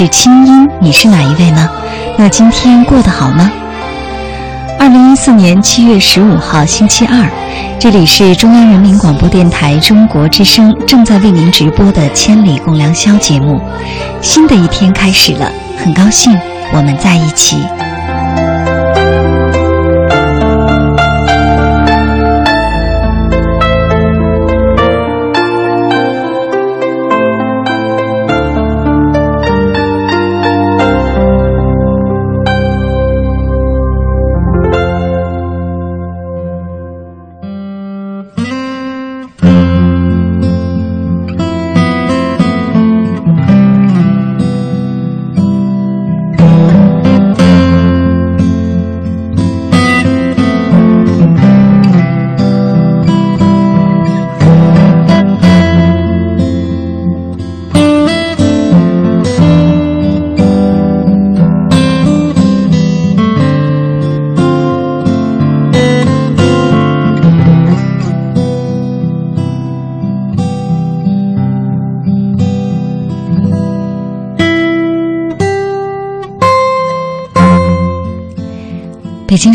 是清音，你是哪一位呢？那今天过得好吗？二零一四年七月十五号星期二，这里是中央人民广播电台中国之声正在为您直播的《千里共良宵》节目。新的一天开始了，很高兴我们在一起。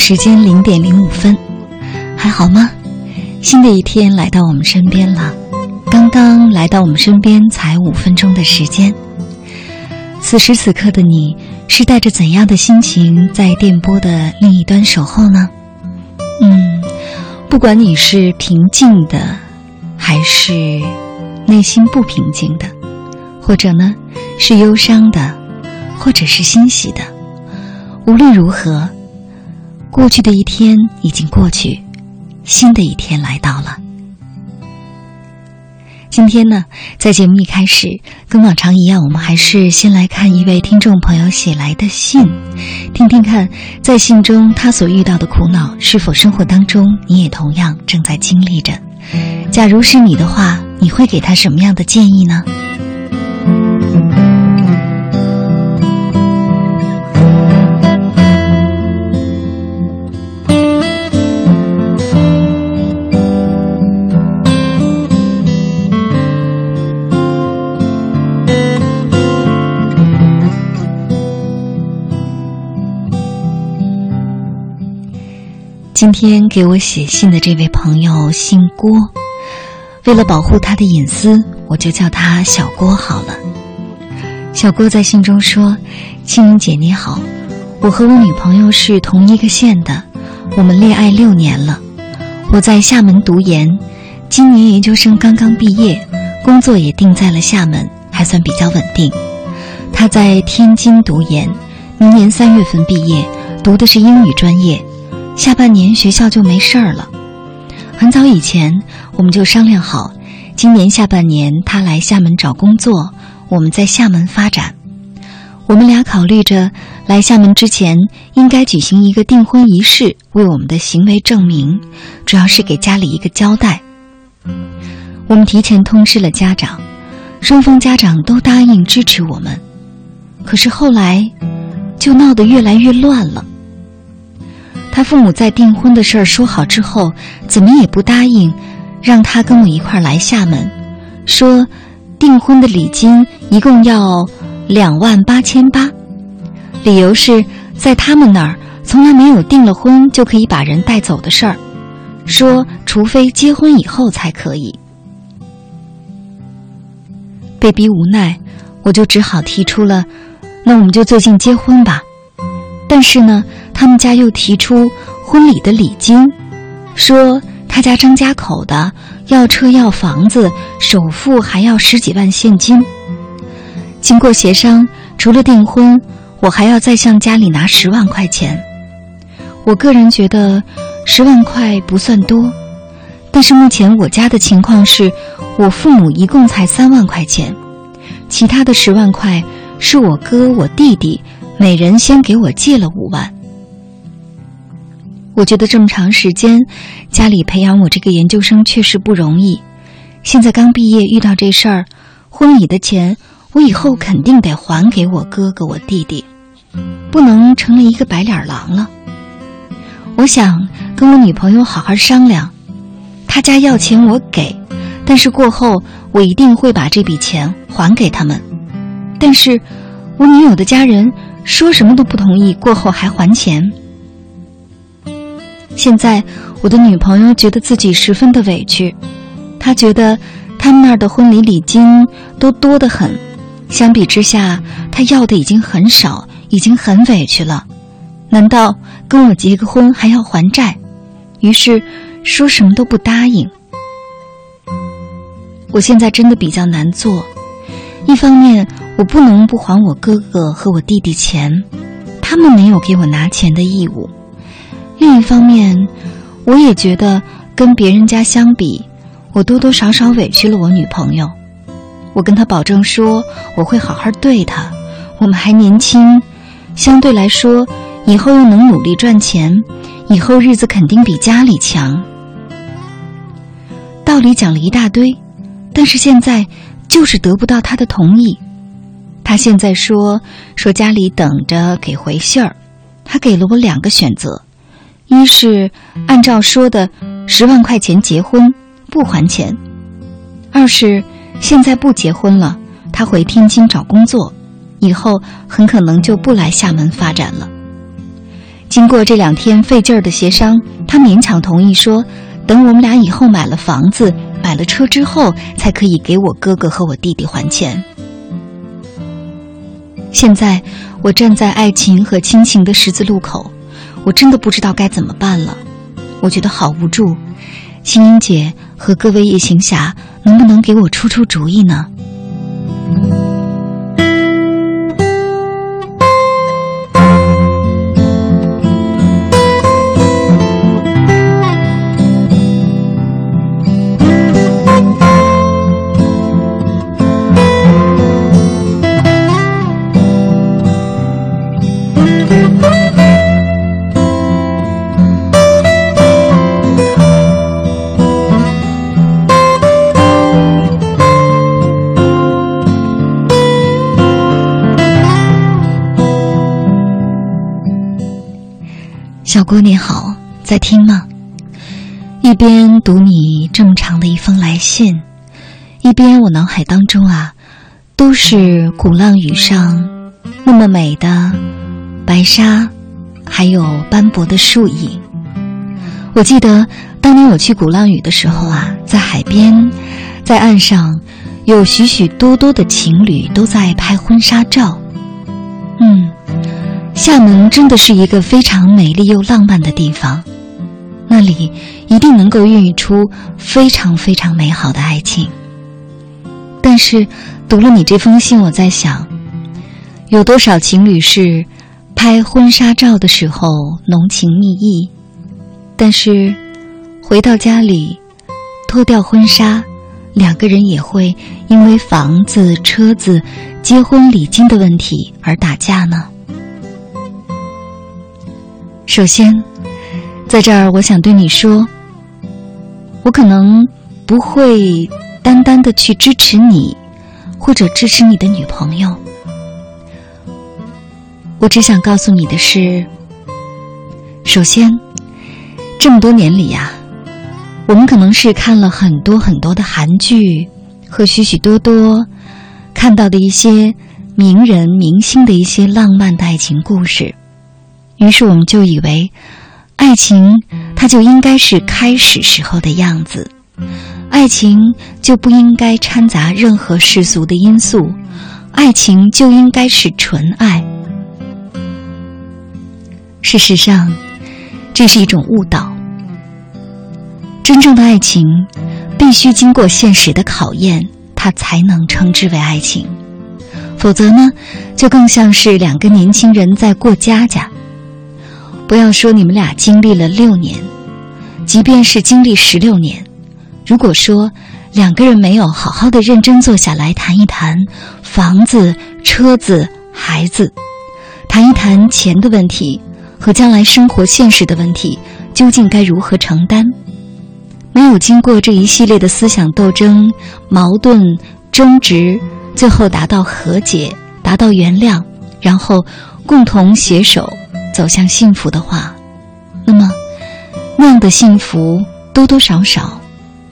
时间零点零五分，还好吗？新的一天来到我们身边了，刚刚来到我们身边才五分钟的时间。此时此刻的你是带着怎样的心情在电波的另一端守候呢？嗯，不管你是平静的，还是内心不平静的，或者呢是忧伤的，或者是欣喜的，无论如何。过去的一天已经过去，新的一天来到了。今天呢，在节目一开始，跟往常一样，我们还是先来看一位听众朋友写来的信，听听看，在信中他所遇到的苦恼，是否生活当中你也同样正在经历着？假如是你的话，你会给他什么样的建议呢？今天给我写信的这位朋友姓郭，为了保护他的隐私，我就叫他小郭好了。小郭在信中说：“青云姐你好，我和我女朋友是同一个县的，我们恋爱六年了。我在厦门读研，今年研究生刚刚毕业，工作也定在了厦门，还算比较稳定。他在天津读研，明年三月份毕业，读的是英语专业。下半年学校就没事儿了。很早以前我们就商量好，今年下半年他来厦门找工作，我们在厦门发展。我们俩考虑着来厦门之前应该举行一个订婚仪式，为我们的行为证明，主要是给家里一个交代。我们提前通知了家长，双方家长都答应支持我们。可是后来就闹得越来越乱了。他父母在订婚的事儿说好之后，怎么也不答应，让他跟我一块儿来厦门，说订婚的礼金一共要两万八千八，理由是在他们那儿从来没有订了婚就可以把人带走的事儿，说除非结婚以后才可以。被逼无奈，我就只好提出了，那我们就最近结婚吧。但是呢。他们家又提出婚礼的礼金，说他家张家口的要车要房子，首付还要十几万现金。经过协商，除了订婚，我还要再向家里拿十万块钱。我个人觉得十万块不算多，但是目前我家的情况是，我父母一共才三万块钱，其他的十万块是我哥我弟弟每人先给我借了五万。我觉得这么长时间，家里培养我这个研究生确实不容易。现在刚毕业遇到这事儿，婚礼的钱我以后肯定得还给我哥哥我弟弟，不能成了一个白脸狼了。我想跟我女朋友好好商量，他家要钱我给，但是过后我一定会把这笔钱还给他们。但是，我女友的家人说什么都不同意，过后还还钱。现在，我的女朋友觉得自己十分的委屈，她觉得他们那儿的婚礼礼金都多得很，相比之下，她要的已经很少，已经很委屈了。难道跟我结个婚还要还债？于是说什么都不答应。我现在真的比较难做，一方面我不能不还我哥哥和我弟弟钱，他们没有给我拿钱的义务。另一方面，我也觉得跟别人家相比，我多多少少委屈了我女朋友。我跟她保证说我会好好对她，我们还年轻，相对来说以后又能努力赚钱，以后日子肯定比家里强。道理讲了一大堆，但是现在就是得不到她的同意。她现在说说家里等着给回信儿，她给了我两个选择。一是按照说的十万块钱结婚不还钱，二是现在不结婚了，他回天津找工作，以后很可能就不来厦门发展了。经过这两天费劲儿的协商，他勉强同意说，等我们俩以后买了房子、买了车之后，才可以给我哥哥和我弟弟还钱。现在我站在爱情和亲情的十字路口。我真的不知道该怎么办了，我觉得好无助。青音姐和各位夜行侠，能不能给我出出主意呢？小郭你好，在听吗？一边读你这么长的一封来信，一边我脑海当中啊，都是鼓浪屿上那么美的白沙，还有斑驳的树影。我记得当年我去鼓浪屿的时候啊，在海边，在岸上，有许许多多的情侣都在拍婚纱照。嗯。厦门真的是一个非常美丽又浪漫的地方，那里一定能够孕育出非常非常美好的爱情。但是，读了你这封信，我在想，有多少情侣是拍婚纱照的时候浓情蜜意，但是回到家里脱掉婚纱，两个人也会因为房子、车子、结婚礼金的问题而打架呢？首先，在这儿我想对你说，我可能不会。单单的去支持你，或者支持你的女朋友。我只想告诉你的是，首先，这么多年里呀，我们可能是看了很多很多的韩剧和许许多多看到的一些名人明星的一些浪漫的爱情故事，于是我们就以为，爱情它就应该是开始时候的样子。爱情就不应该掺杂任何世俗的因素，爱情就应该是纯爱。事实上，这是一种误导。真正的爱情必须经过现实的考验，它才能称之为爱情。否则呢，就更像是两个年轻人在过家家。不要说你们俩经历了六年，即便是经历十六年。如果说两个人没有好好的认真坐下来谈一谈房子、车子、孩子，谈一谈钱的问题和将来生活现实的问题，究竟该如何承担？没有经过这一系列的思想斗争、矛盾争执，最后达到和解、达到原谅，然后共同携手走向幸福的话，那么那样的幸福多多少少。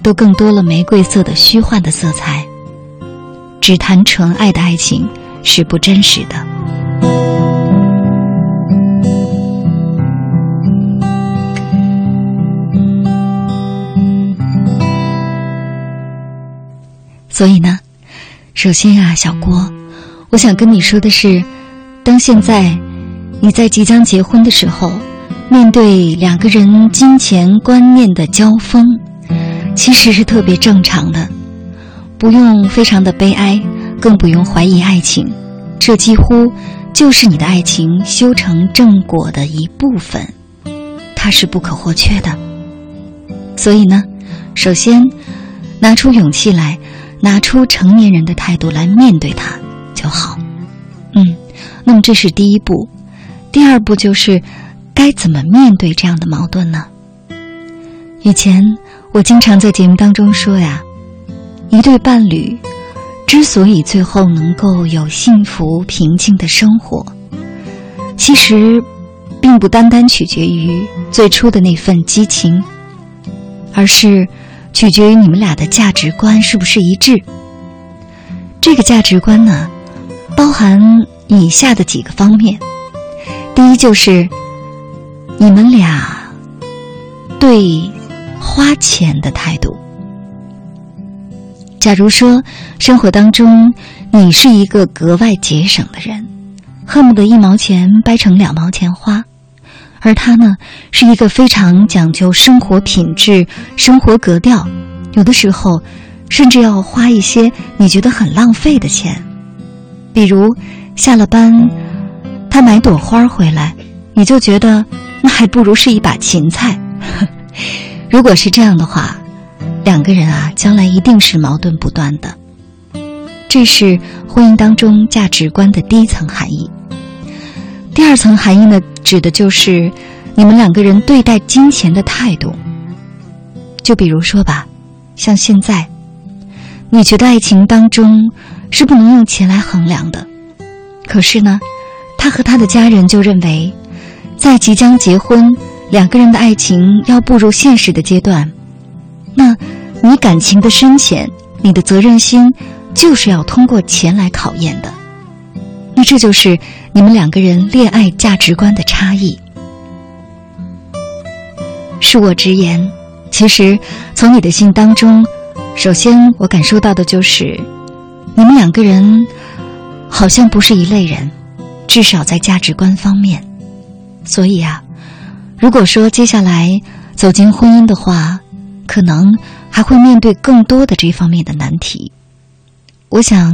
都更多了玫瑰色的虚幻的色彩。只谈纯爱的爱情是不真实的。所以呢，首先啊，小郭，我想跟你说的是，当现在你在即将结婚的时候，面对两个人金钱观念的交锋。其实是特别正常的，不用非常的悲哀，更不用怀疑爱情，这几乎就是你的爱情修成正果的一部分，它是不可或缺的。所以呢，首先拿出勇气来，拿出成年人的态度来面对它就好。嗯，那么这是第一步，第二步就是该怎么面对这样的矛盾呢？以前。我经常在节目当中说呀，一对伴侣之所以最后能够有幸福平静的生活，其实并不单单取决于最初的那份激情，而是取决于你们俩的价值观是不是一致。这个价值观呢，包含以下的几个方面：第一，就是你们俩对。花钱的态度。假如说，生活当中你是一个格外节省的人，恨不得一毛钱掰成两毛钱花，而他呢是一个非常讲究生活品质、生活格调，有的时候甚至要花一些你觉得很浪费的钱，比如下了班他买朵花回来，你就觉得那还不如是一把芹菜。如果是这样的话，两个人啊，将来一定是矛盾不断的。这是婚姻当中价值观的第一层含义。第二层含义呢，指的就是你们两个人对待金钱的态度。就比如说吧，像现在，你觉得爱情当中是不能用钱来衡量的，可是呢，他和他的家人就认为，在即将结婚。两个人的爱情要步入现实的阶段，那，你感情的深浅，你的责任心，就是要通过钱来考验的。那这就是你们两个人恋爱价值观的差异。恕我直言，其实从你的信当中，首先我感受到的就是，你们两个人好像不是一类人，至少在价值观方面。所以啊。如果说接下来走进婚姻的话，可能还会面对更多的这方面的难题。我想，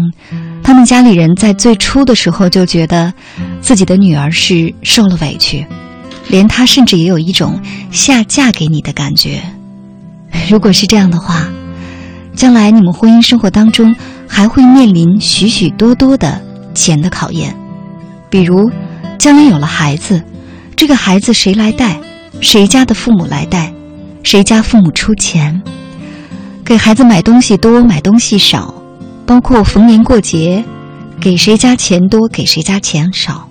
他们家里人在最初的时候就觉得自己的女儿是受了委屈，连她甚至也有一种下嫁给你的感觉。如果是这样的话，将来你们婚姻生活当中还会面临许许多多的钱的考验，比如将来有了孩子，这个孩子谁来带？谁家的父母来带？谁家父母出钱？给孩子买东西多，买东西少？包括逢年过节，给谁家钱多，给谁家钱少。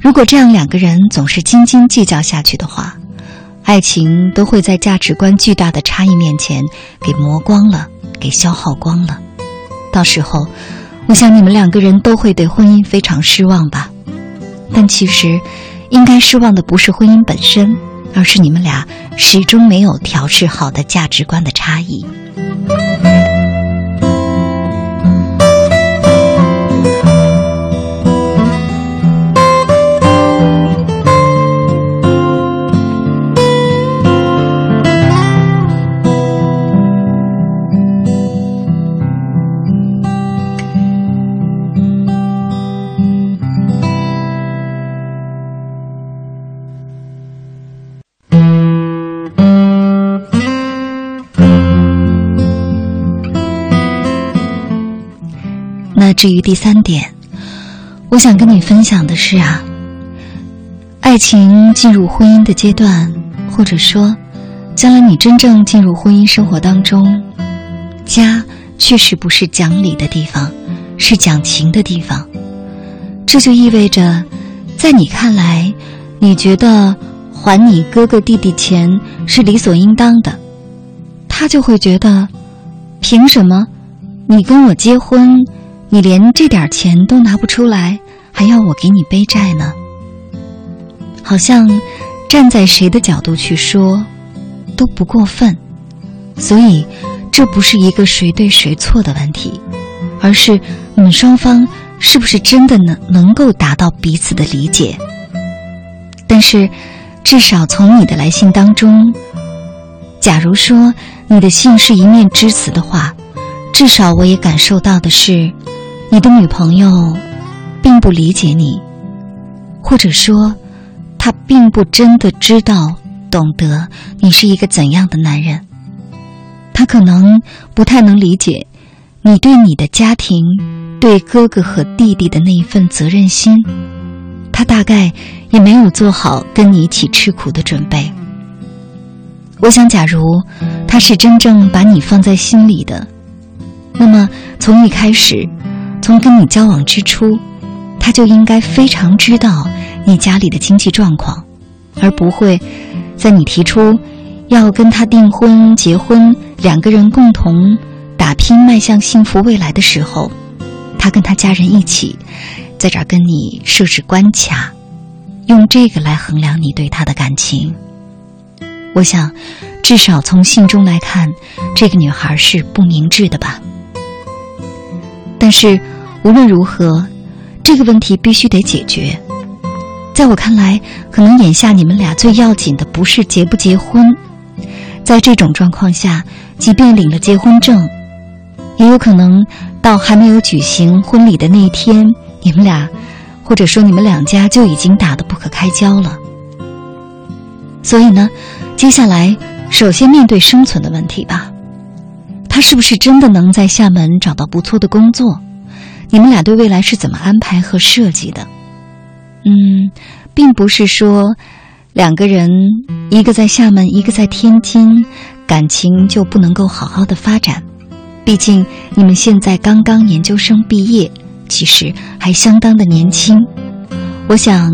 如果这样两个人总是斤斤计较下去的话，爱情都会在价值观巨大的差异面前给磨光了，给消耗光了。到时候，我想你们两个人都会对婚姻非常失望吧。但其实，应该失望的不是婚姻本身，而是你们俩始终没有调试好的价值观的差异。至于第三点，我想跟你分享的是啊，爱情进入婚姻的阶段，或者说，将来你真正进入婚姻生活当中，家确实不是讲理的地方，是讲情的地方。这就意味着，在你看来，你觉得还你哥哥弟弟钱是理所应当的，他就会觉得，凭什么你跟我结婚？你连这点钱都拿不出来，还要我给你背债呢？好像站在谁的角度去说都不过分，所以这不是一个谁对谁错的问题，而是你们双方是不是真的能能够达到彼此的理解。但是，至少从你的来信当中，假如说你的信是一面之词的话，至少我也感受到的是。你的女朋友并不理解你，或者说，她并不真的知道、懂得你是一个怎样的男人。她可能不太能理解你对你的家庭、对哥哥和弟弟的那一份责任心。她大概也没有做好跟你一起吃苦的准备。我想，假如她是真正把你放在心里的，那么从一开始。从跟你交往之初，他就应该非常知道你家里的经济状况，而不会在你提出要跟他订婚、结婚，两个人共同打拼迈向幸福未来的时候，他跟他家人一起在这儿跟你设置关卡，用这个来衡量你对他的感情。我想，至少从信中来看，这个女孩是不明智的吧。但是，无论如何，这个问题必须得解决。在我看来，可能眼下你们俩最要紧的不是结不结婚。在这种状况下，即便领了结婚证，也有可能到还没有举行婚礼的那一天，你们俩，或者说你们两家就已经打得不可开交了。所以呢，接下来首先面对生存的问题吧。他是不是真的能在厦门找到不错的工作？你们俩对未来是怎么安排和设计的？嗯，并不是说两个人一个在厦门，一个在天津，感情就不能够好好的发展。毕竟你们现在刚刚研究生毕业，其实还相当的年轻。我想，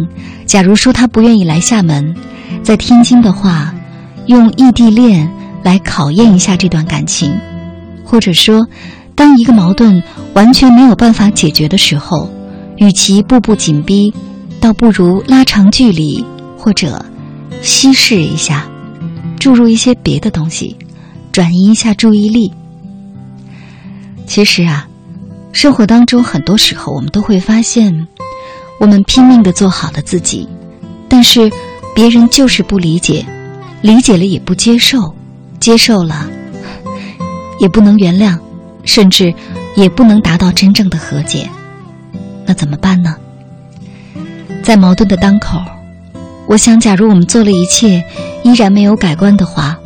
假如说他不愿意来厦门，在天津的话，用异地恋来考验一下这段感情。或者说，当一个矛盾完全没有办法解决的时候，与其步步紧逼，倒不如拉长距离，或者稀释一下，注入一些别的东西，转移一下注意力。其实啊，生活当中很多时候，我们都会发现，我们拼命的做好了自己，但是别人就是不理解，理解了也不接受，接受了也不能原谅，甚至也不能达到真正的和解，那怎么办呢？在矛盾的当口，我想，假如我们做了一切，依然没有改观的话，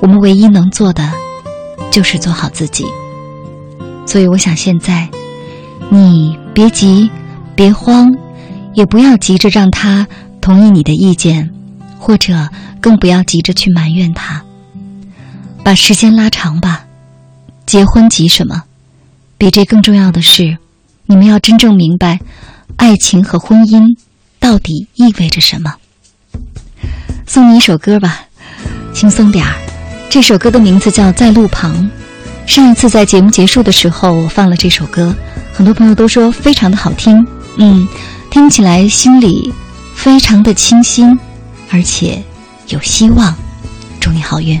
我们唯一能做的就是做好自己。所以，我想现在你别急，别慌，也不要急着让他同意你的意见，或者更不要急着去埋怨他。把时间拉长吧，结婚急什么？比这更重要的是，你们要真正明白，爱情和婚姻。到底意味着什么？送你一首歌吧，轻松点儿。这首歌的名字叫《在路旁》。上一次在节目结束的时候，我放了这首歌，很多朋友都说非常的好听。嗯，听起来心里非常的清新，而且有希望。祝你好运。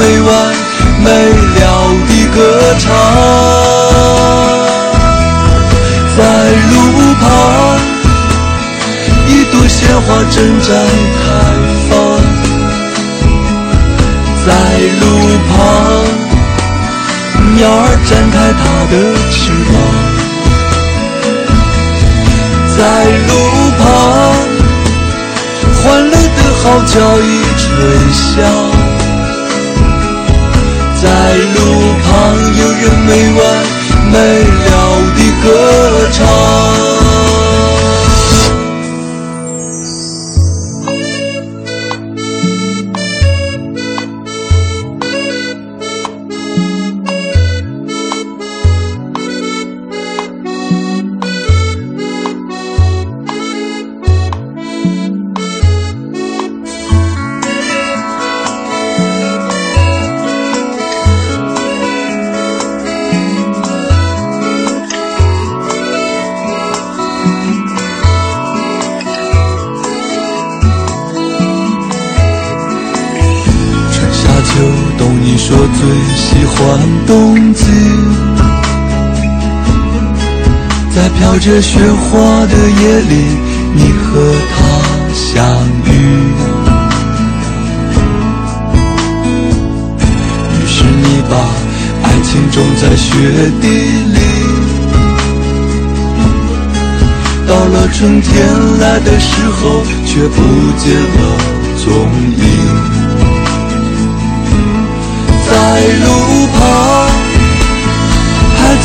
正在开放。在路旁，鸟儿展开它的翅膀。在路旁，欢乐的号角已吹响。在路旁，有人没完没了地歌唱。这雪花的夜里，你和他相遇。于是你把爱情种在雪地里，到了春天来的时候，却不见了踪影。在路旁，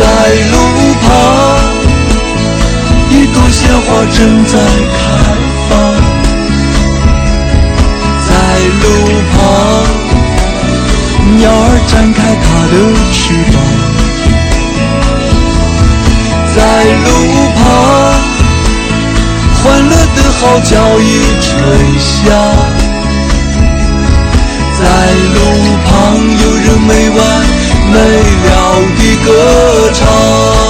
在路旁一朵鲜花正在开放在路旁鸟儿展开它的翅膀在路旁欢乐的号角已吹响在路旁有人没完没了。歌唱。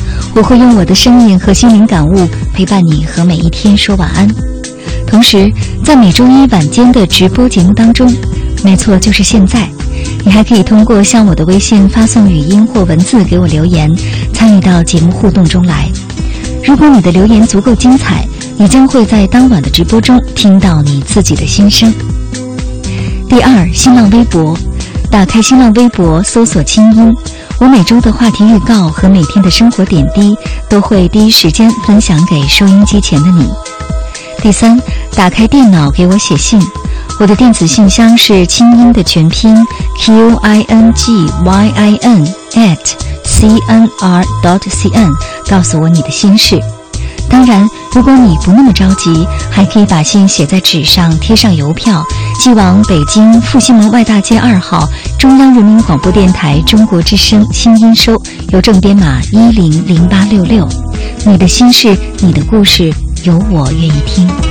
我会用我的声音和心灵感悟陪伴你和每一天说晚安。同时，在每周一晚间的直播节目当中，没错，就是现在，你还可以通过向我的微信发送语音或文字给我留言，参与到节目互动中来。如果你的留言足够精彩，你将会在当晚的直播中听到你自己的心声。第二，新浪微博，打开新浪微博，搜索“清音”。我每周的话题预告和每天的生活点滴都会第一时间分享给收音机前的你。第三，打开电脑给我写信，我的电子信箱是清音的全拼 q i n g y i n at c n r dot c n，告诉我你的心事。当然，如果你不那么着急，还可以把信写在纸上，贴上邮票，寄往北京复兴门外大街二号中央人民广播电台中国之声新音收，邮政编码一零零八六六。你的心事，你的故事，有我愿意听。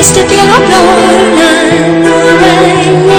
este cielo blue night, the rain.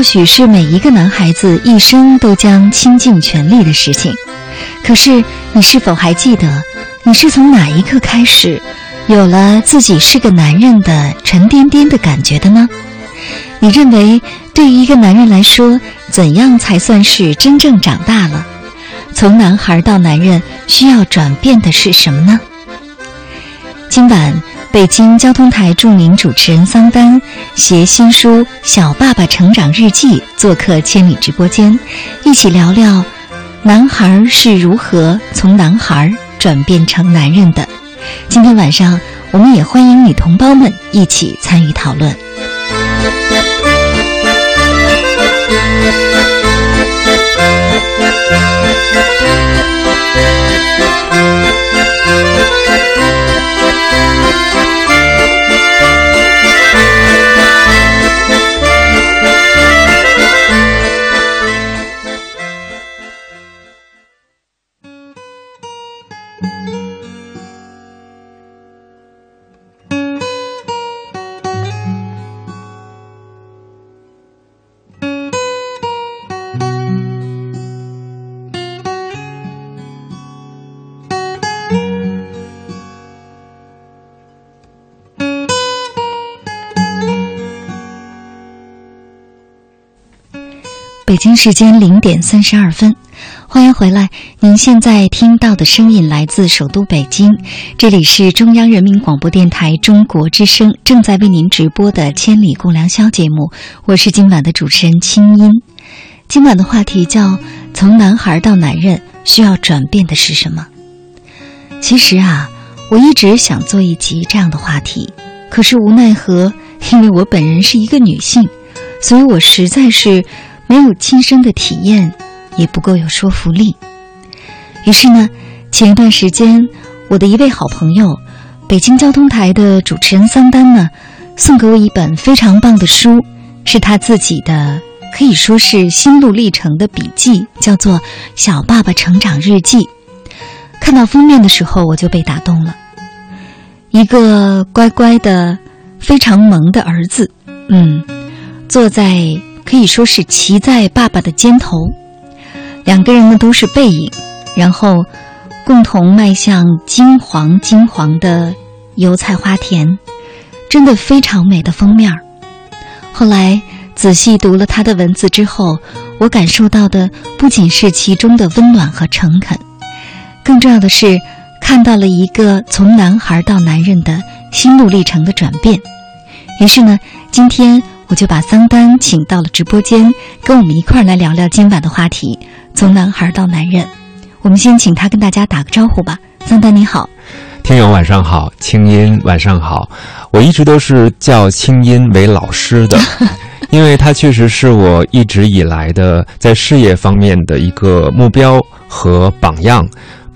或许是每一个男孩子一生都将倾尽全力的事情。可是，你是否还记得，你是从哪一刻开始，有了自己是个男人的沉甸甸的感觉的呢？你认为，对于一个男人来说，怎样才算是真正长大了？从男孩到男人，需要转变的是什么呢？今晚。北京交通台著名主持人桑丹携新书《小爸爸成长日记》做客千里直播间，一起聊聊男孩是如何从男孩转变成男人的。今天晚上，我们也欢迎女同胞们一起参与讨论。北京时间零点三十二分，欢迎回来！您现在听到的声音来自首都北京，这里是中央人民广播电台中国之声正在为您直播的《千里共良宵》节目，我是今晚的主持人清音。今晚的话题叫“从男孩到男人需要转变的是什么？”其实啊，我一直想做一集这样的话题，可是无奈何，因为我本人是一个女性，所以我实在是没有亲身的体验。也不够有说服力。于是呢，前一段时间，我的一位好朋友，北京交通台的主持人桑丹呢，送给我一本非常棒的书，是他自己的，可以说是心路历程的笔记，叫做《小爸爸成长日记》。看到封面的时候，我就被打动了。一个乖乖的、非常萌的儿子，嗯，坐在可以说是骑在爸爸的肩头。两个人呢都是背影，然后共同迈向金黄金黄的油菜花田，真的非常美的封面后来仔细读了他的文字之后，我感受到的不仅是其中的温暖和诚恳，更重要的是看到了一个从男孩到男人的心路历程的转变。于是呢，今天我就把桑丹请到了直播间，跟我们一块儿来聊聊今晚的话题。从男孩到男人，我们先请他跟大家打个招呼吧。桑丹你好，听友晚上好，清音晚上好。我一直都是叫清音为老师的，因为他确实是我一直以来的在事业方面的一个目标和榜样。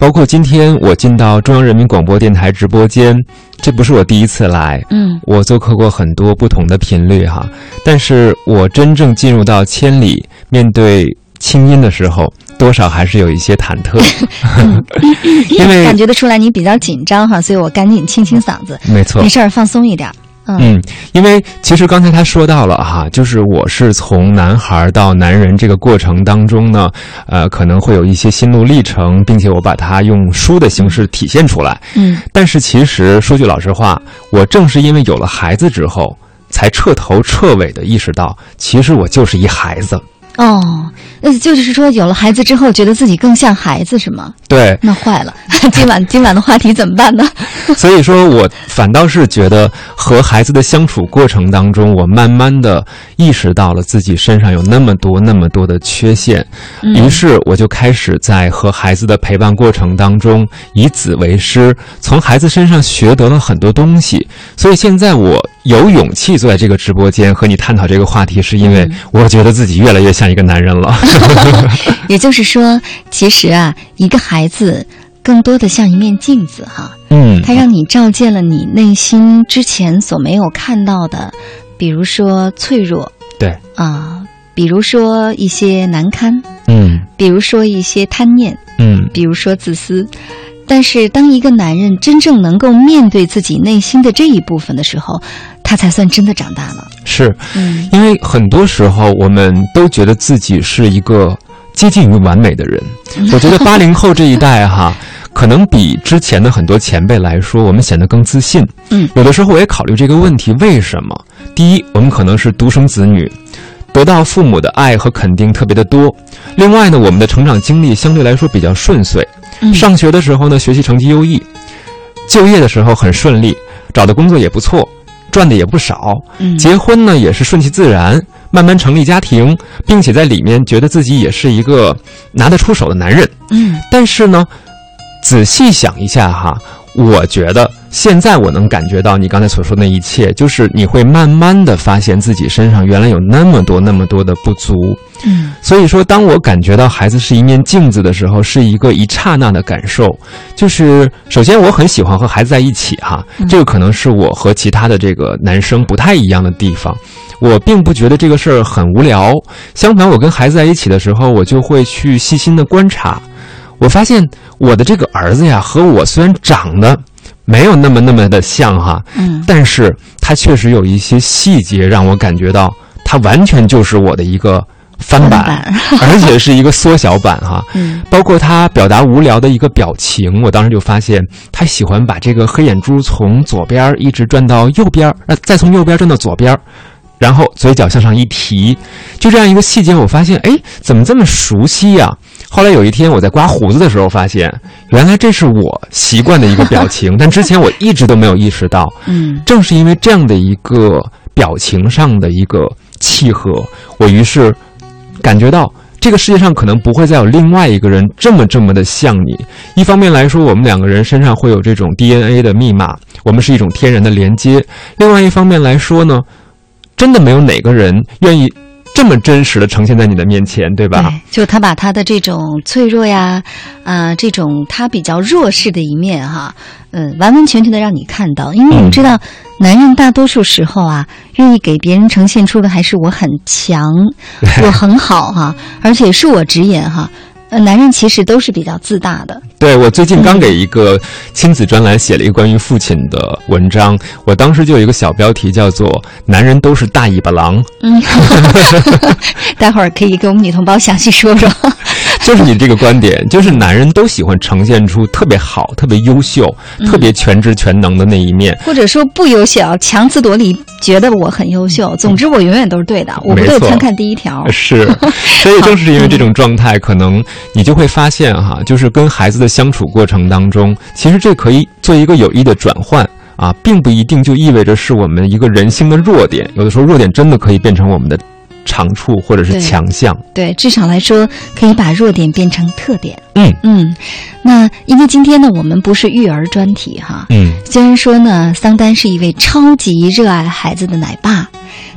包括今天我进到中央人民广播电台直播间，这不是我第一次来，嗯，我做客过很多不同的频率哈，但是我真正进入到千里面对。清音的时候，多少还是有一些忐忑，因为感觉得出来你比较紧张哈，所以我赶紧清清嗓子。没错，没事儿，放松一点。嗯，因为其实刚才他说到了哈，就是我是从男孩到男人这个过程当中呢，呃，可能会有一些心路历程，并且我把它用书的形式体现出来。嗯，但是其实说句老实话，我正是因为有了孩子之后，才彻头彻尾的意识到，其实我就是一孩子。哦，那就是说，有了孩子之后，觉得自己更像孩子，是吗？对，那坏了，今晚今晚的话题怎么办呢？所以说我反倒是觉得，和孩子的相处过程当中，我慢慢的意识到了自己身上有那么多那么多的缺陷，于是我就开始在和孩子的陪伴过程当中，以子为师，从孩子身上学得了很多东西。所以现在我有勇气坐在这个直播间和你探讨这个话题，是因为我觉得自己越来越像。一个男人了，也就是说，其实啊，一个孩子更多的像一面镜子哈，嗯，他让你照见了你内心之前所没有看到的，比如说脆弱，对。啊，比如说一些难堪，嗯，比如说一些贪念，嗯，比如说自私。但是，当一个男人真正能够面对自己内心的这一部分的时候，他才算真的长大了。是，嗯，因为很多时候我们都觉得自己是一个接近于完美的人。我觉得 八零后这一代哈，可能比之前的很多前辈来说，我们显得更自信。嗯，有的时候我也考虑这个问题：为什么？第一，我们可能是独生子女，得到父母的爱和肯定特别的多；另外呢，我们的成长经历相对来说比较顺遂。上学的时候呢，学习成绩优异；就业的时候很顺利，找的工作也不错，赚的也不少。结婚呢也是顺其自然，慢慢成立家庭，并且在里面觉得自己也是一个拿得出手的男人。嗯，但是呢，仔细想一下哈。我觉得现在我能感觉到你刚才所说的那一切，就是你会慢慢的发现自己身上原来有那么多那么多的不足。嗯，所以说，当我感觉到孩子是一面镜子的时候，是一个一刹那的感受。就是首先我很喜欢和孩子在一起哈，这个可能是我和其他的这个男生不太一样的地方。我并不觉得这个事儿很无聊，相反，我跟孩子在一起的时候，我就会去细心的观察。我发现我的这个儿子呀，和我虽然长得没有那么那么的像哈，嗯，但是它确实有一些细节让我感觉到，它完全就是我的一个翻版，而且是一个缩小版哈。嗯，包括他表达无聊的一个表情，我当时就发现他喜欢把这个黑眼珠从左边一直转到右边，呃，再从右边转到左边，然后嘴角向上一提，就这样一个细节，我发现，哎，怎么这么熟悉呀？后来有一天我在刮胡子的时候，发现原来这是我习惯的一个 表情，但之前我一直都没有意识到。嗯正是因为这样的一个表情上的一个契合，我于是感觉到这个世界上可能不会再有另外一个人这么这么的像你。一方面来说，我们两个人身上会有这种 DNA 的密码，我们是一种天然的连接；另外一方面来说呢，真的没有哪个人愿意这么真实的呈现在你的面前，对吧？对，就他把他的这种脆弱呀，啊、这种他比较弱势的一面哈，嗯、完完全全的让你看到。因为我们知道，男人大多数时候啊，愿意给别人呈现出的还是我很强，我很好哈，而且恕我直言哈，呃，男人其实都是比较自大的。对我最近刚给一个亲子专栏写了一个关于父亲的文章，我当时就有一个小标题叫做“男人都是大尾巴狼嗯 待会儿可以跟我们女同胞详细说说。”，就是你这个观点，就是男人都喜欢呈现出特别好、特别优秀、特别全知全能的那一面。或者说不优秀，强词夺理，觉得我很优秀。总之，我永远都是对的，我不没错都参看第一条。是，所以 正是因为这种状态，可能你就会发现哈，就是跟孩子的相处过程当中，其实这可以做一个有益的转换啊，并不一定就意味着是我们一个人性的弱点。有的时候，弱点真的可以变成我们的长处或者是强项。对，至少来说，可以把弱点变成特点。嗯嗯，那因为今天呢，我们不是育儿专题哈。嗯，虽然说呢，桑丹是一位超级热爱孩子的奶爸，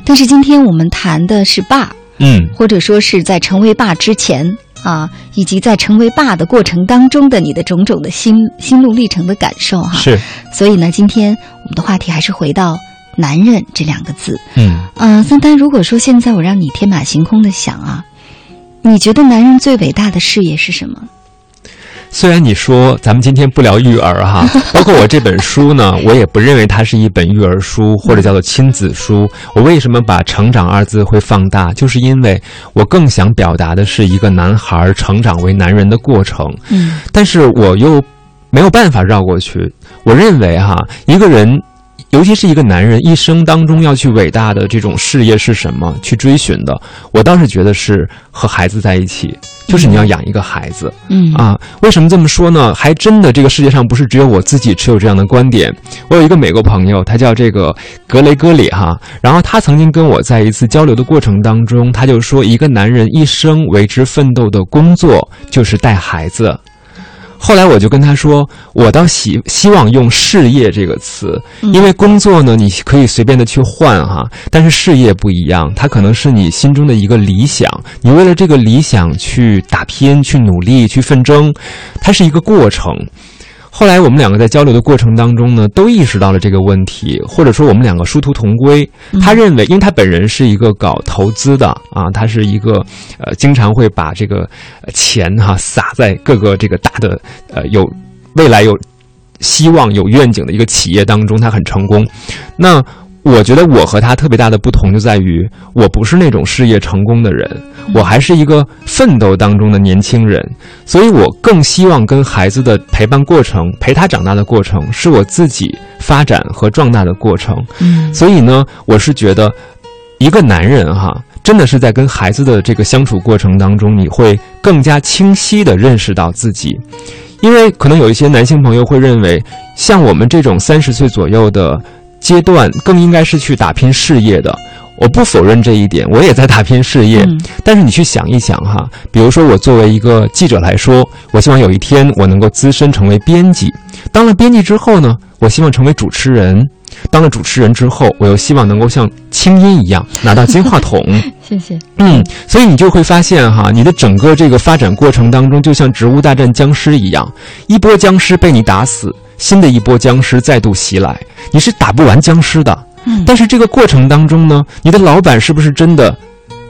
但是今天我们谈的是爸，嗯，或者说是在成为爸之前啊，以及在成为爸的过程当中的你的种种的心心路历程的感受哈。是，所以呢，今天我们的话题还是回到“男人”这两个字。嗯。嗯、三丹，如果说现在我让你天马行空的想啊，你觉得男人最伟大的事业是什么？虽然你说咱们今天不聊育儿哈，包括我这本书呢，我也不认为它是一本育儿书或者叫做亲子书。我为什么把“成长”二字会放大，就是因为我更想表达的是一个男孩成长为男人的过程。嗯但是我又没有办法绕过去。我认为哈，一个人，尤其是一个男人，一生当中要去伟大的这种事业是什么？去追寻的，我倒是觉得是和孩子在一起，就是你要养一个孩子。嗯啊，为什么这么说呢？还真的，这个世界上不是只有我自己持有这样的观点。我有一个美国朋友，他叫这个格雷戈里哈，然后他曾经跟我在一次交流的过程当中，他就说，一个男人一生为之奋斗的工作就是带孩子。后来我就跟他说，我倒希希望用事业这个词，因为工作呢，你可以随便的去换哈，但是事业不一样，它可能是你心中的一个理想，你为了这个理想去打拼、去努力、去奋争，它是一个过程。后来我们两个在交流的过程当中呢，都意识到了这个问题，或者说我们两个殊途同归。他认为，因为他本人是一个搞投资的啊，他是一个呃，经常会把这个呃钱哈、撒在各个这个大的呃有未来有希望、有愿景的一个企业当中，他很成功。那我觉得我和他特别大的不同就在于，我不是那种事业成功的人，我还是一个奋斗当中的年轻人，所以我更希望跟孩子的陪伴过程、陪他长大的过程，是我自己发展和壮大的过程。嗯所以呢，我是觉得，一个男人哈，真的是在跟孩子的这个相处过程当中，你会更加清晰地认识到自己。因为可能有一些男性朋友会认为，像我们这种三十岁左右的阶段，更应该是去打拼事业的。我不否认这一点，我也在打拼事业。嗯但是你去想一想哈，比如说我作为一个记者来说，我希望有一天我能够资深成为编辑。当了编辑之后呢，我希望成为主持人。当了主持人之后，我又希望能够像清音一样拿到金话筒。谢谢。嗯，所以你就会发现哈，你的整个这个发展过程当中，就像《植物大战僵尸》一样，一波僵尸被你打死，新的一波僵尸再度袭来，你是打不完僵尸的。嗯但是这个过程当中呢，你的老板是不是真的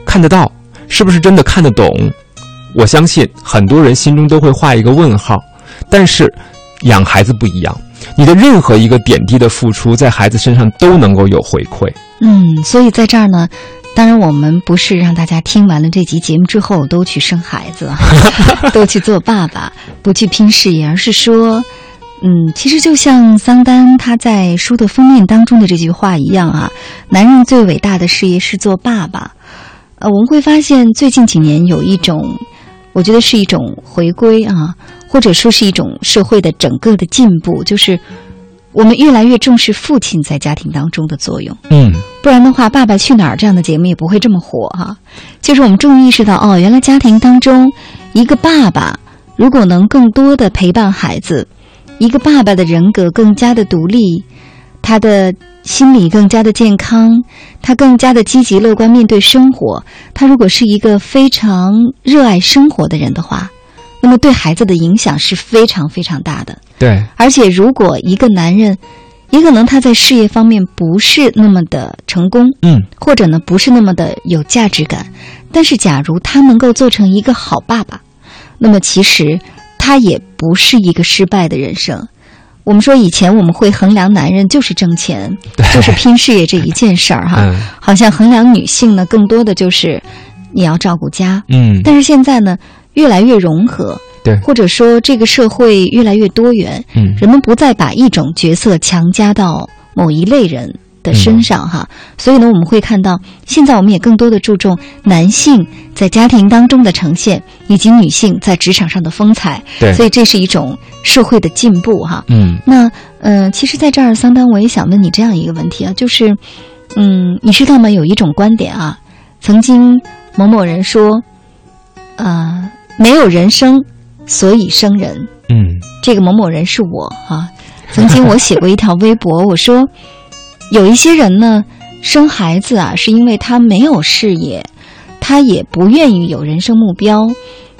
看得到？是不是真的看得懂？我相信很多人心中都会画一个问号。但是养孩子不一样，你的任何一个点滴的付出，在孩子身上都能够有回馈。嗯，所以在这儿呢，当然我们不是让大家听完了这集节目之后都去生孩子哈，都去做爸爸，不去拼事业，而是说。嗯，其实就像桑丹他在书的封面当中的这句话一样啊，男人最伟大的事业是做爸爸。呃，我们会发现最近几年有一种我觉得是一种回归啊，或者说是一种社会的整个的进步，就是我们越来越重视父亲在家庭当中的作用。嗯不然的话，《爸爸去哪儿》这样的节目也不会这么火哈、就是我们终于意识到，哦，原来家庭当中，一个爸爸如果能更多的陪伴孩子，一个爸爸的人格更加的独立，他的心理更加的健康，他更加的积极乐观面对生活。他如果是一个非常热爱生活的人的话，那么对孩子的影响是非常非常大的。对，而且，如果一个男人，也可能他在事业方面不是那么的成功，嗯或者呢不是那么的有价值感，但是假如他能够做成一个好爸爸，那么其实他也不是一个失败的人生。我们说以前我们会衡量男人就是挣钱，就是拼事业这一件事儿哈，嗯。好像衡量女性呢更多的就是你要照顾家，嗯，但是现在呢越来越融合，对。或者说这个社会越来越多元，嗯。人们不再把一种角色强加到某一类人的身上哈，所以呢，我们会看到现在我们也更多的注重男性在家庭当中的呈现，以及女性在职场上的风采，对，所以这是一种社会的进步哈。嗯那呃，其实在这儿，桑丹，我也想问你这样一个问题啊，就是，嗯，你知道吗？有一种观点啊，曾经某某人说，呃，没有人生，所以生人。嗯这个某某人是我啊。曾经我写过一条微博，我说有一些人呢，生孩子啊，是因为他没有事业，他也不愿意有人生目标，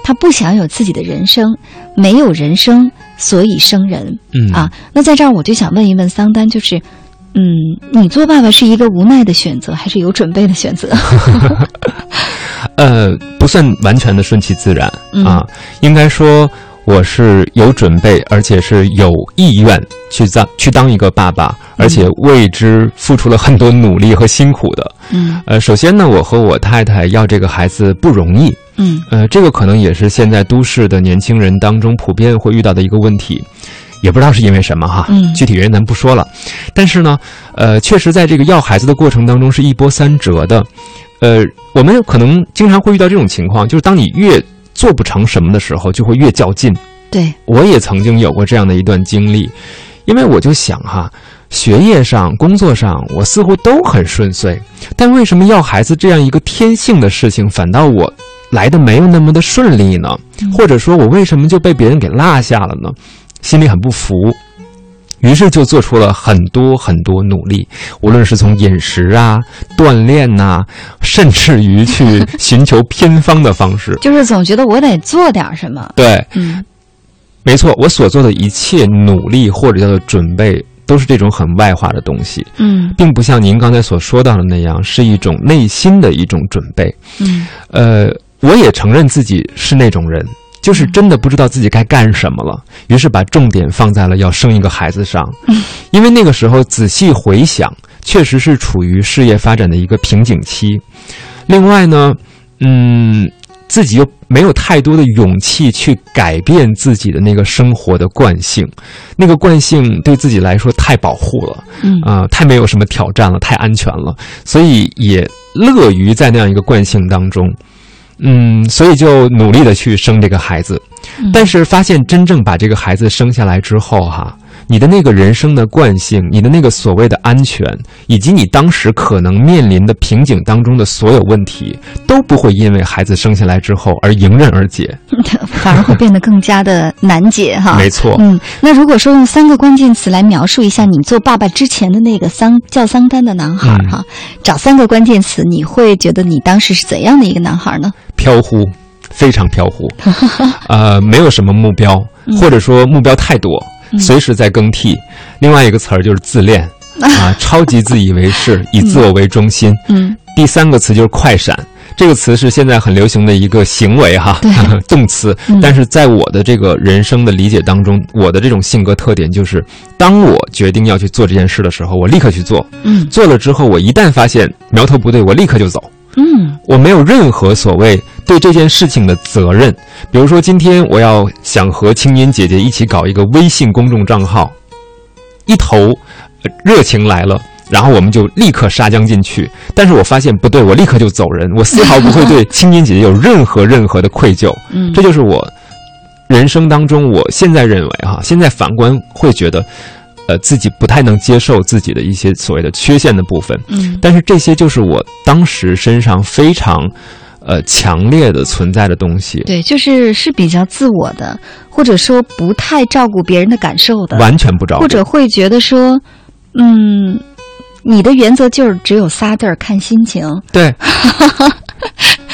他不想有自己的人生，没有人生，所以生人。嗯啊，那在这儿我就想问一问桑丹，就是，嗯，你做爸爸是一个无奈的选择，还是有准备的选择？呃，不算完全的顺其自然、嗯啊，应该说我是有准备，而且是有意愿去当去当一个爸爸，而且为之付出了很多努力和辛苦的。嗯。呃，首先呢，我和我太太要这个孩子不容易，嗯。呃，这个可能也是现在都市的年轻人当中普遍会遇到的一个问题，也不知道是因为什么哈，嗯。具体原因咱不说了。但是呢，呃，确实在这个要孩子的过程当中是一波三折的，呃，我们可能经常会遇到这种情况，就是当你越做不成什么的时候，就会越较劲。对，我也曾经有过这样的一段经历，因为我就想哈，学业上、工作上我似乎都很顺遂，但为什么要孩子这样一个天性的事情，反倒我来的没有那么的顺利呢？或者说我为什么就被别人给落下了呢？心里很不服。于是就做出了很多很多努力，无论是从饮食啊、锻炼呐、甚至于去寻求偏方的方式。就是总觉得我得做点什么。对，嗯没错，我所做的一切努力或者叫做准备，都是这种很外化的东西，嗯并不像您刚才所说到的那样，是一种内心的一种准备。嗯呃，我也承认自己是那种人，就是真的不知道自己该干什么了，于是把重点放在了要生一个孩子上，因为那个时候仔细回想，确实是处于事业发展的一个瓶颈期。另外呢，嗯，自己又没有太多的勇气去改变自己的那个生活的惯性，那个惯性对自己来说太保护了，嗯。啊、太没有什么挑战了，太安全了，所以也乐于在那样一个惯性当中，嗯，所以就努力的去生这个孩子，嗯。但是发现真正把这个孩子生下来之后，哈，你的那个人生的惯性，你的那个所谓的安全，以及你当时可能面临的瓶颈当中的所有问题，都不会因为孩子生下来之后而迎刃而解。反而会变得更加的难解哈。没错，嗯，那如果说用三个关键词来描述一下你做爸爸之前的那个桑叫桑丹的男孩哈，找三个关键词，你会觉得你当时是怎样的一个男孩儿呢？飘忽，非常飘忽，呃，没有什么目标，或者说目标太多，随时在更替。另外一个词儿就是自恋啊，超级自以为是，以自我为中心。嗯第三个词就是快闪，这个词是现在很流行的一个行为哈，动词。嗯但是在我的这个人生的理解当中，我的这种性格特点就是，当我决定要去做这件事的时候，我立刻去做。嗯做了之后，我一旦发现苗头不对，我立刻就走。嗯我没有任何所谓对这件事情的责任。比如说，今天我要想和青音姐姐一起搞一个微信公众账号，一头呃热情来了，然后我们就立刻杀将进去。但是我发现不对，我立刻就走人，我丝毫不会对青音姐姐有任何任何的愧疚。嗯，这就是我人生当中，我现在认为哈，现在反观会觉得，呃，自己不太能接受自己的一些所谓的缺陷的部分。嗯但是这些就是我当时身上非常，呃，强烈的存在的东西，对，就是是比较自我的，或者说不太照顾别人的感受的，完全不照顾。或者会觉得说，嗯，你的原则就是只有仨字儿，看心情。对，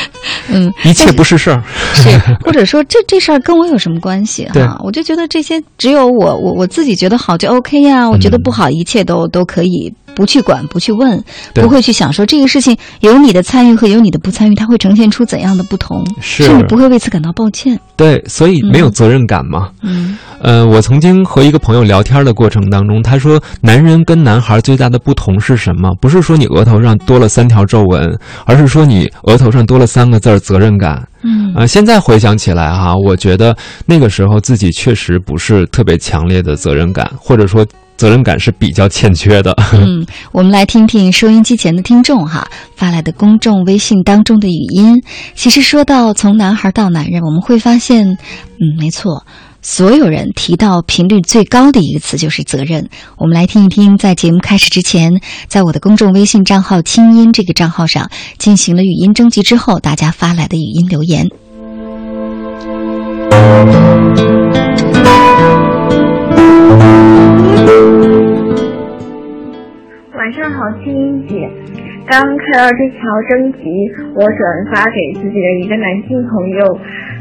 嗯，一切不是事儿。是，或者说这这事儿跟我有什么关系对哈？我就觉得这些只有我我我自己觉得好就 OK 呀、我觉得不好一切都、都可以不去管不去问，不会去想说这个事情有你的参与和有你的不参与，它会呈现出怎样的不同，是甚至不会为此感到抱歉。对，所以没有责任感嘛。嗯呃，我曾经和一个朋友聊天的过程当中，他说，男人跟男孩最大的不同是什么？不是说你额头上多了三条皱纹，而是说你额头上多了三个字儿责任感。嗯呃，现在回想起来哈，我觉得那个时候自己确实不是特别强烈的责任感，或者说责任感是比较欠缺的。嗯，我们来听听收音机前的听众哈发来的公众微信当中的语音。其实说到从男孩到男人，我们会发现，嗯，没错，所有人提到频率最高的一个词就是责任。我们来听一听，在节目开始之前，在我的公众微信账号“清音”这个账号上进行了语音征集之后，大家发来的语音留言。晚上好，青音姐。刚看到这条征集，我转发给自己的一个男性朋友，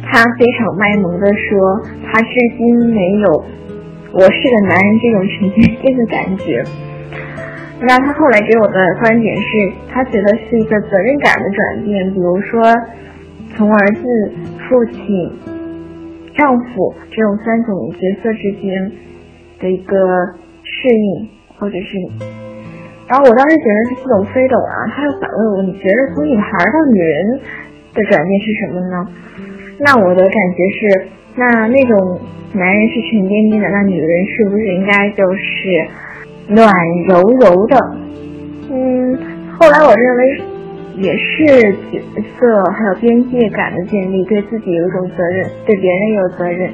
他非常卖萌的说，他至今没有我是个男人这种沉甸甸的感觉。那他后来给我的观点是，他觉得是一个责任感的转变，比如说从儿子、父亲、丈夫这种三种角色之间的一个适应，或者是然后我当时觉得是似懂非懂啊，他又反问我：“你觉得从女孩到女人的转变是什么呢？”那我的感觉是，那那种男人是沉甸甸的，那女人是不是应该就是暖柔柔的？嗯，后来我认为也是角色还有边界感的建立，对自己有一种责任，对别人有责任。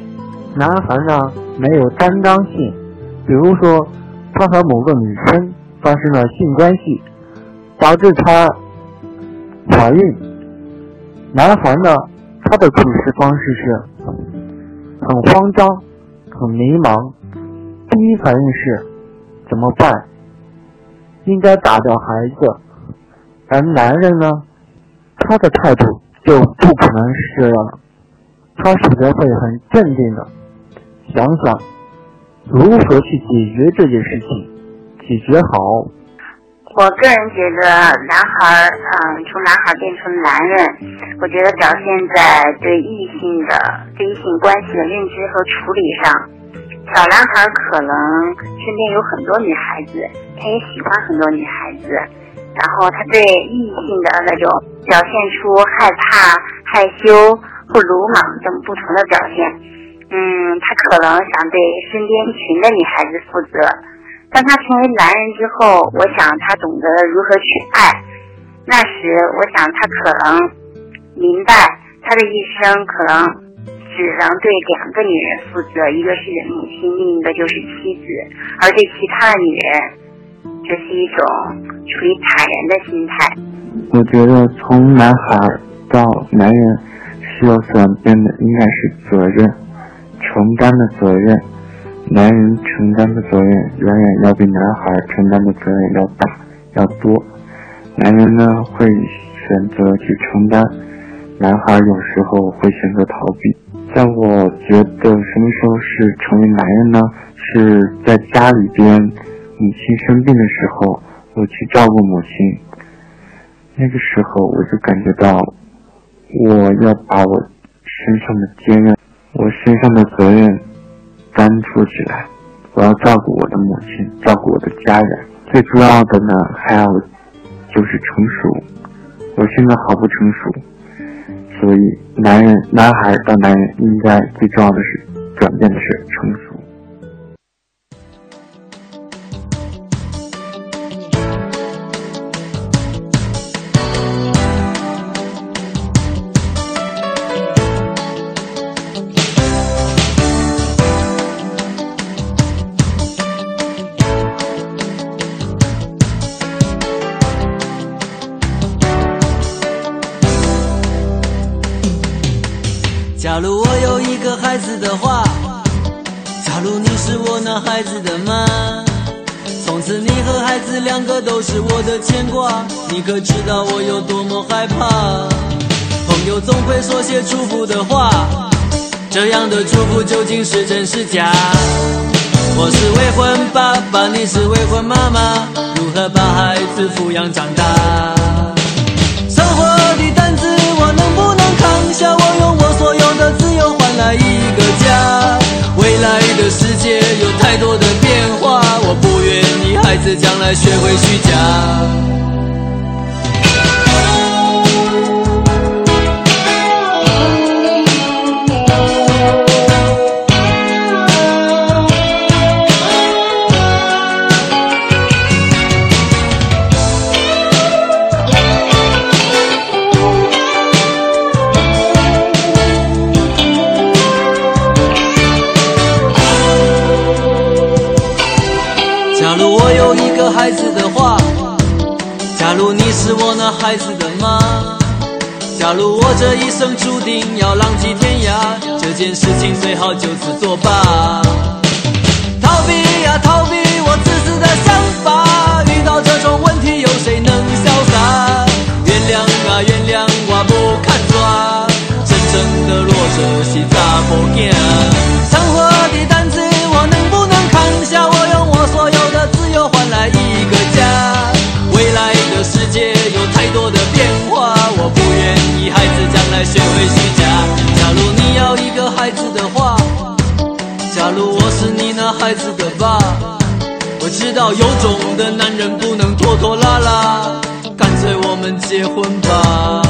男孩呢没有担当性，比如说他和某个女生发生了性关系，导致她怀孕。男孩呢，他的处事方式是很慌张、很迷茫，第一反应是怎么办？应该打掉孩子。而男人呢，他的态度就不可能是这样的，他首先会很镇定的想想如何去解决这件事情，解决好。我个人觉得，男孩儿，嗯，从男孩变成男人，我觉得表现在对异性的、对异性关系的认知和处理上。小男孩儿可能身边有很多女孩子，他也喜欢很多女孩子，然后他对异性的那种表现出害怕、害羞或鲁莽等不同的表现。嗯，他可能想对身边一群的女孩子负责。当他成为男人之后，我想他懂得如何去爱。那时，我想他可能明白，他的一生可能只能对两个女人负责，一个是母亲，另一个就是妻子。而对其他的女人，这是一种处于坦然的心态。我觉得从男孩到男人需要转变的应该是责任，承担的责任。男人承担的责任远远要比男孩承担的责任要大要多。男人呢会选择去承担，男孩有时候会选择逃避。在我觉得什么时候是成为男人呢？是在家里边母亲生病的时候，我去照顾母亲。那个时候我就感觉到，我要把我身上的坚韧，我身上的责任。担出起来，我要照顾我的母亲，照顾我的家人。最重要的呢，还要就是成熟。我现在好不成熟，所以男人、男孩到男人，应该最重要的是转变的是成熟。孩子的妈，从此你和孩子两个都是我的牵挂，你可知道我有多么害怕？朋友总会说些祝福的话，这样的祝福究竟是真是假？我是未婚爸爸，你是未婚妈妈，如何把孩子抚养长大？生活的担子我能不能扛下？我用我所有的自由换来一个。世界有太多的变化，我不愿意孩子将来学会虚。假件事情最好就此作罢。孩子的爸，我知道有种的男人不能拖拖拉拉，干脆我们结婚吧。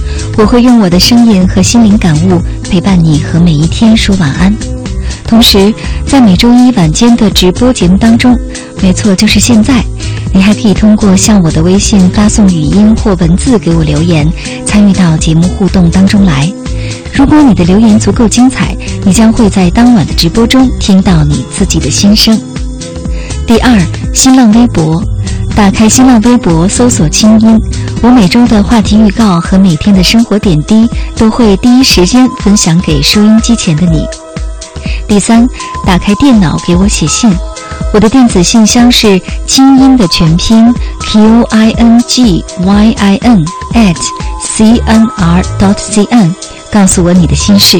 我会用我的声音和心灵感悟陪伴你和每一天说晚安。同时，在每周一晚间的直播节目当中，没错，就是现在，你还可以通过向我的微信发送语音或文字给我留言，参与到节目互动当中来。如果你的留言足够精彩，你将会在当晚的直播中听到你自己的心声。第二，新浪微博，打开新浪微博搜索“清音”，我每周的话题预告和每天的生活点滴都会第一时间分享给收音机前的你。第三，打开电脑给我写信，我的电子信箱是清音的全拼 q i n g y i n at c n r dot c n，告诉我你的心事。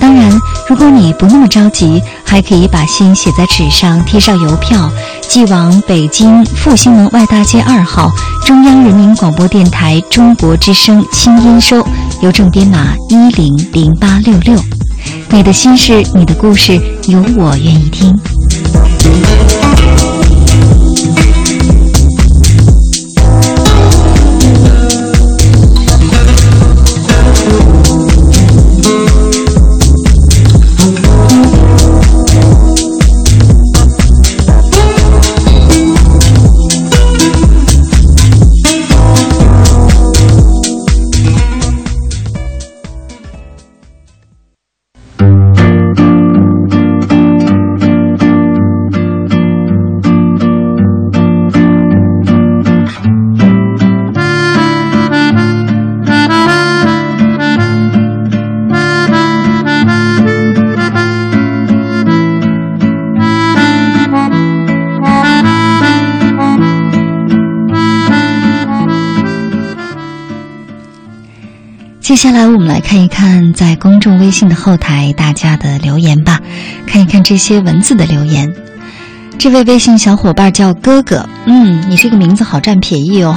当然，如果你不那么着急，还可以把信写在纸上，贴上邮票，寄往北京复兴门外大街二号中央人民广播电台中国之声清音收，邮政编码一零零八六六。你的心事，你的故事，有我愿意听。看一看在公众微信的后台大家的留言吧，看一看这些文字的留言。这位微信小伙伴叫哥哥，嗯，你这个名字好占便宜哦。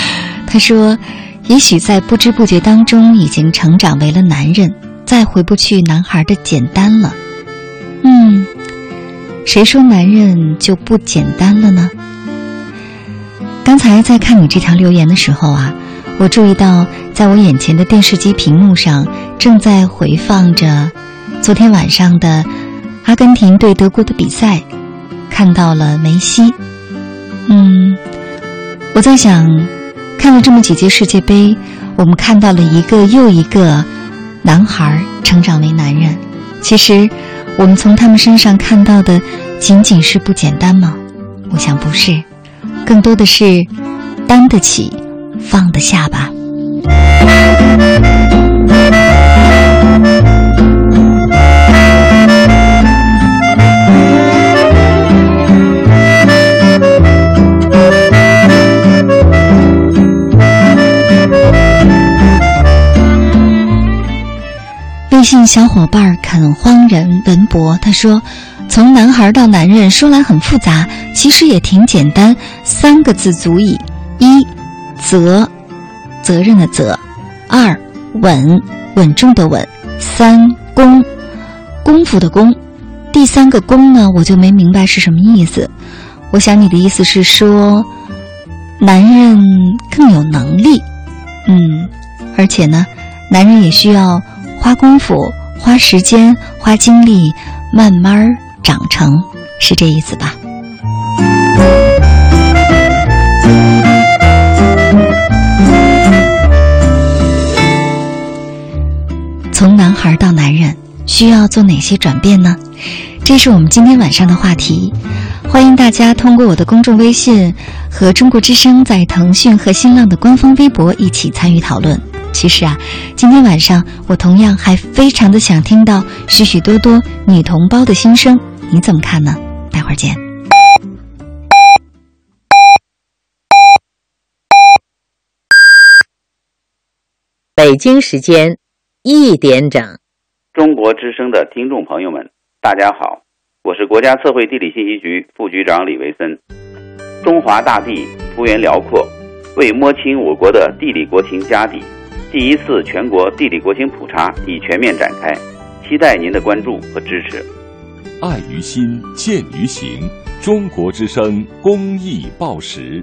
他说，也许在不知不觉当中已经成长为了男人，再回不去男孩的简单了。嗯，谁说男人就不简单了呢？刚才在看你这条留言的时候啊。我注意到，在我眼前的电视机屏幕上正在回放着昨天晚上的阿根廷对德国的比赛，看到了梅西。嗯，我在想，看了这么几届世界杯，我们看到了一个又一个男孩成长为男人。其实，我们从他们身上看到的仅仅是不简单吗？我想不是，更多的是担得起。放得下吧。微信小伙伴肯荒人文博他说：“从男孩到男人，说来很复杂，其实也挺简单，三个字足矣：一。”则，责任的责；二，稳，稳重的稳；三，功，功夫的功。第三个功呢，我就没明白是什么意思。我想你的意思是说，男人更有能力，嗯，而且呢，男人也需要花功夫、花时间、花精力，慢慢长成，是这意思吧？从男孩到男人，需要做哪些转变呢？这是我们今天晚上的话题。欢迎大家通过我的公众微信和中国之声在腾讯和新浪的官方微博一起参与讨论。其实啊，今天晚上我同样还非常的想听到许许多多女同胞的心声，你怎么看呢？待会儿见。北京时间。一点整，中国之声的听众朋友们，大家好，我是国家测绘地理信息局副局长李维森。中华大地幅员辽阔，为摸清我国的地理国情家底，第一次全国地理国情普查已全面展开，期待您的关注和支持。爱于心，见于行，中国之声公益报时。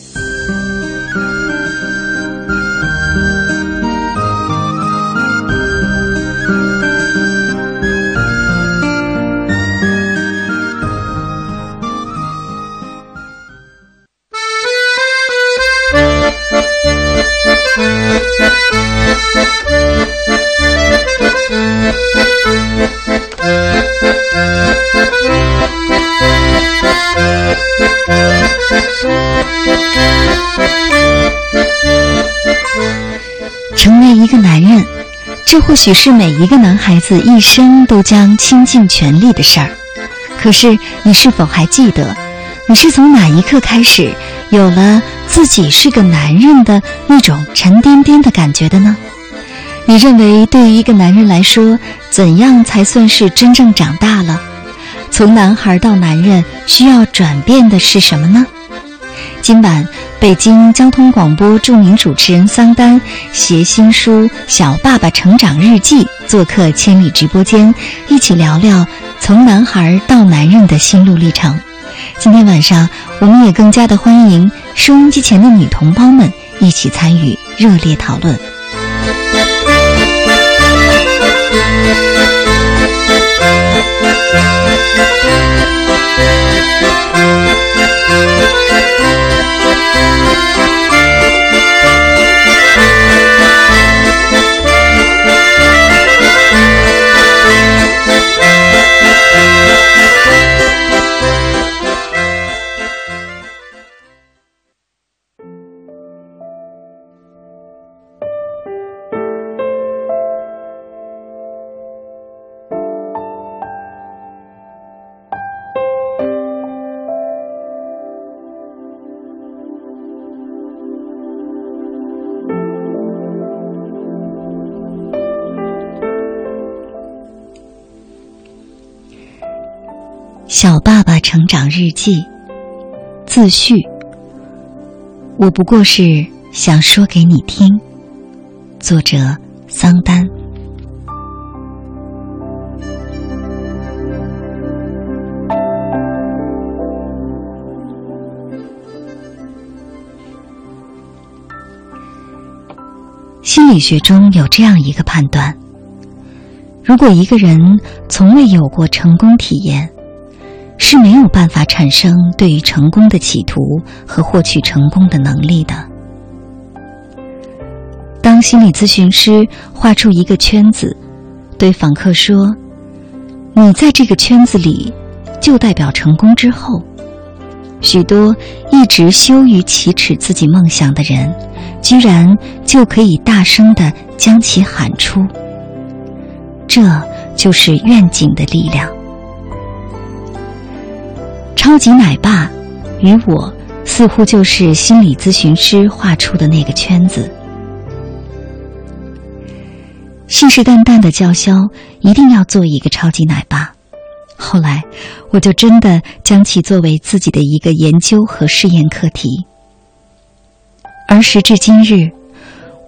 这或许是每一个男孩子一生都将倾尽全力的事儿。可是，你是否还记得，你是从哪一刻开始有了自己是个男人的那种沉甸甸的感觉的呢？你认为对于一个男人来说，怎样才算是真正长大了？从男孩到男人需要转变的是什么呢？今晚，北京交通广播著名主持人桑丹携新书《小爸爸成长日记》做客千里直播间，一起聊聊从男孩到男人的心路历程。今天晚上，我们也更加的欢迎收音机前的女同胞们一起参与热烈讨论。记自序。我不过是想说给你听。作者桑丹。心理学中有这样一个判断：如果一个人从未有过成功体验，是没有办法产生对于成功的企图和获取成功的能力的。当心理咨询师画出一个圈子，对访客说：“你在这个圈子里，就代表成功。”之后，许多一直羞于启齿自己梦想的人，居然就可以大声的将其喊出。这就是愿景的力量。超级奶爸与我，似乎就是心理咨询师画出的那个圈子。信誓旦旦的叫嚣，一定要做一个超级奶爸。后来，我就真的将其作为自己的一个研究和试验课题。而时至今日，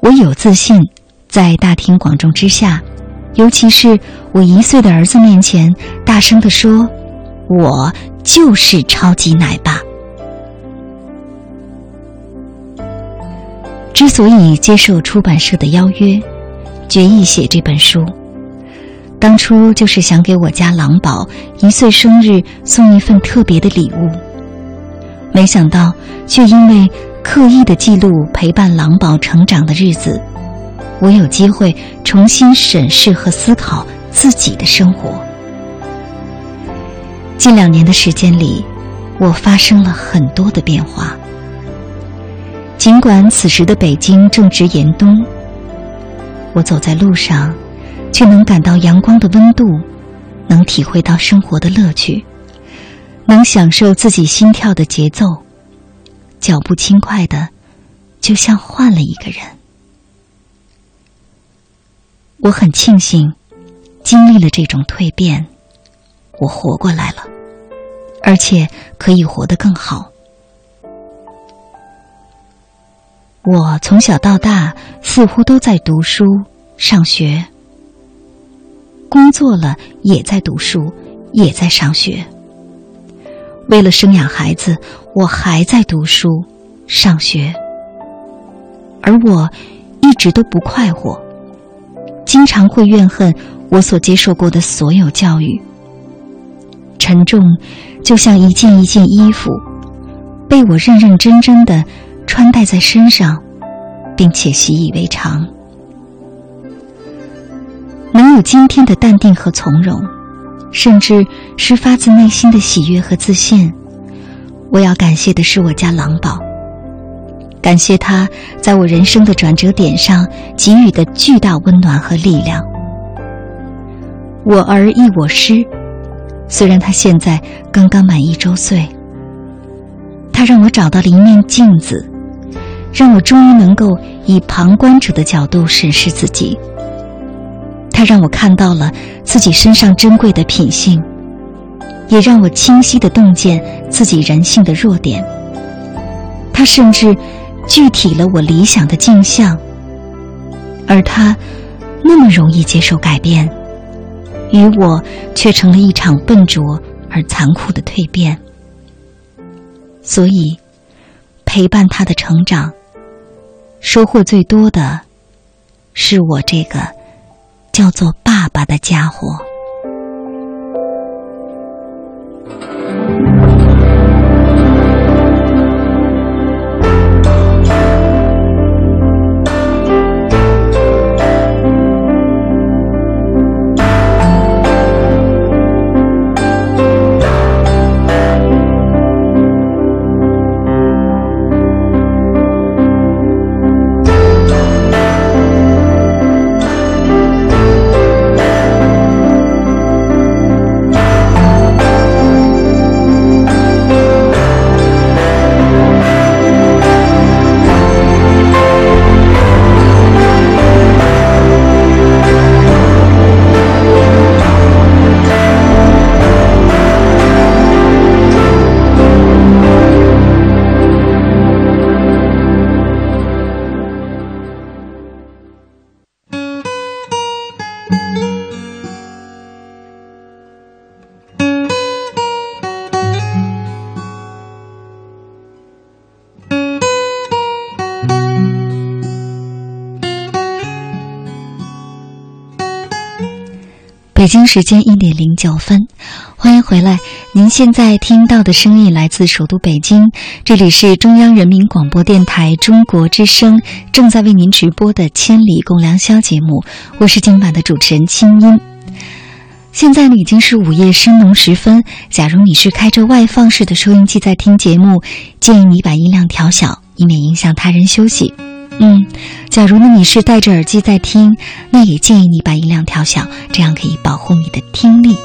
我有自信在大庭广众之下，尤其是我一岁的儿子面前，大声的说：“我。”就是超级奶爸。之所以接受出版社的邀约，决意写这本书，当初就是想给我家狼宝一岁生日送一份特别的礼物。没想到，却因为刻意的记录陪伴狼宝成长的日子，我有机会重新审视和思考自己的生活。近两年的时间里，我发生了很多的变化。尽管此时的北京正值严冬，我走在路上，却能感到阳光的温度，能体会到生活的乐趣，能享受自己心跳的节奏，脚步轻快的，就像换了一个人。我很庆幸，经历了这种蜕变，我活过来了。而且可以活得更好。我从小到大似乎都在读书、上学，工作了也在读书，也在上学。为了生养孩子，我还在读书、上学，而我一直都不快活，经常会怨恨我所接受过的所有教育，沉重。就像一件一件衣服，被我认认真真的穿戴在身上，并且习以为常。能有今天的淡定和从容，甚至是发自内心的喜悦和自信，我要感谢的是我家狼宝，感谢他在我人生的转折点上给予的巨大温暖和力量。我儿亦我师。虽然他现在刚刚满一周岁，他让我找到了一面镜子，让我终于能够以旁观者的角度审视自己。他让我看到了自己身上珍贵的品性，也让我清晰的洞见自己人性的弱点。他甚至具体了我理想的镜像，而他那么容易接受改变，与我却成了一场笨拙而残酷的蜕变。所以，陪伴他的成长，收获最多的，是我这个叫做爸爸的家伙。北京时间一点零九分，欢迎回来。您现在听到的声音来自首都北京，这里是中央人民广播电台中国之声正在为您直播的《千里共良宵》节目，我是今晚的主持人清音。现在呢已经是午夜深浓时分，假如你是开着外放式的收音机在听节目，建议你把音量调小，以免影响他人休息。嗯，假如呢你是戴着耳机在听，那也建议你把音量调小，这样可以保护你的听力。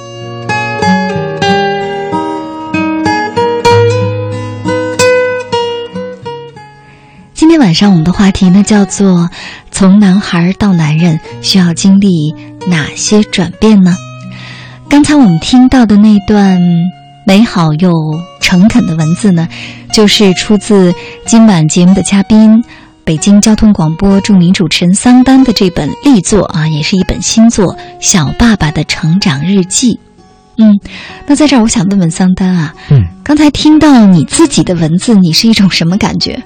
今天晚上我们的话题呢叫做“从男孩到男人需要经历哪些转变呢？”刚才我们听到的那段美好又诚恳的文字呢，就是出自今晚节目的嘉宾。北京交通广播著名主持人桑丹的这本力作啊，也是一本新作《小爸爸的成长日记》。嗯，那在这儿我想问问桑丹啊，嗯，刚才听到你自己的文字，你是一种什么感觉？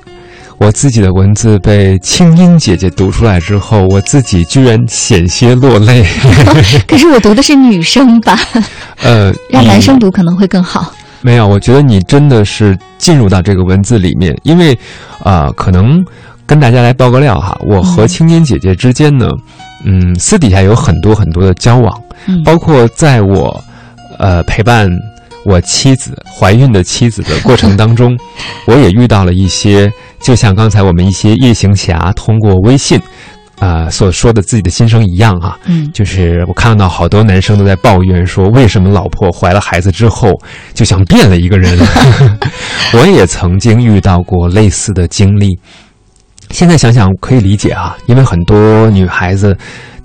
我自己的文字被清音姐姐读出来之后，我自己居然险些落泪。可是我读的是女生吧？呃，让男生读可能会更好。没有，我觉得你真的是进入到这个文字里面，因为啊、可能。跟大家来爆个料哈，我和青年姐姐之间呢，嗯，私底下有很多很多的交往，嗯，包括在我，呃，陪伴我妻子怀孕的妻子的过程当中，我也遇到了一些，就像刚才我们一些夜行侠通过微信，啊、所说的自己的心声一样啊，嗯，就是我看到好多男生都在抱怨说，为什么老婆怀了孩子之后就像变了一个人，我也曾经遇到过类似的经历。现在想想可以理解啊，因为很多女孩子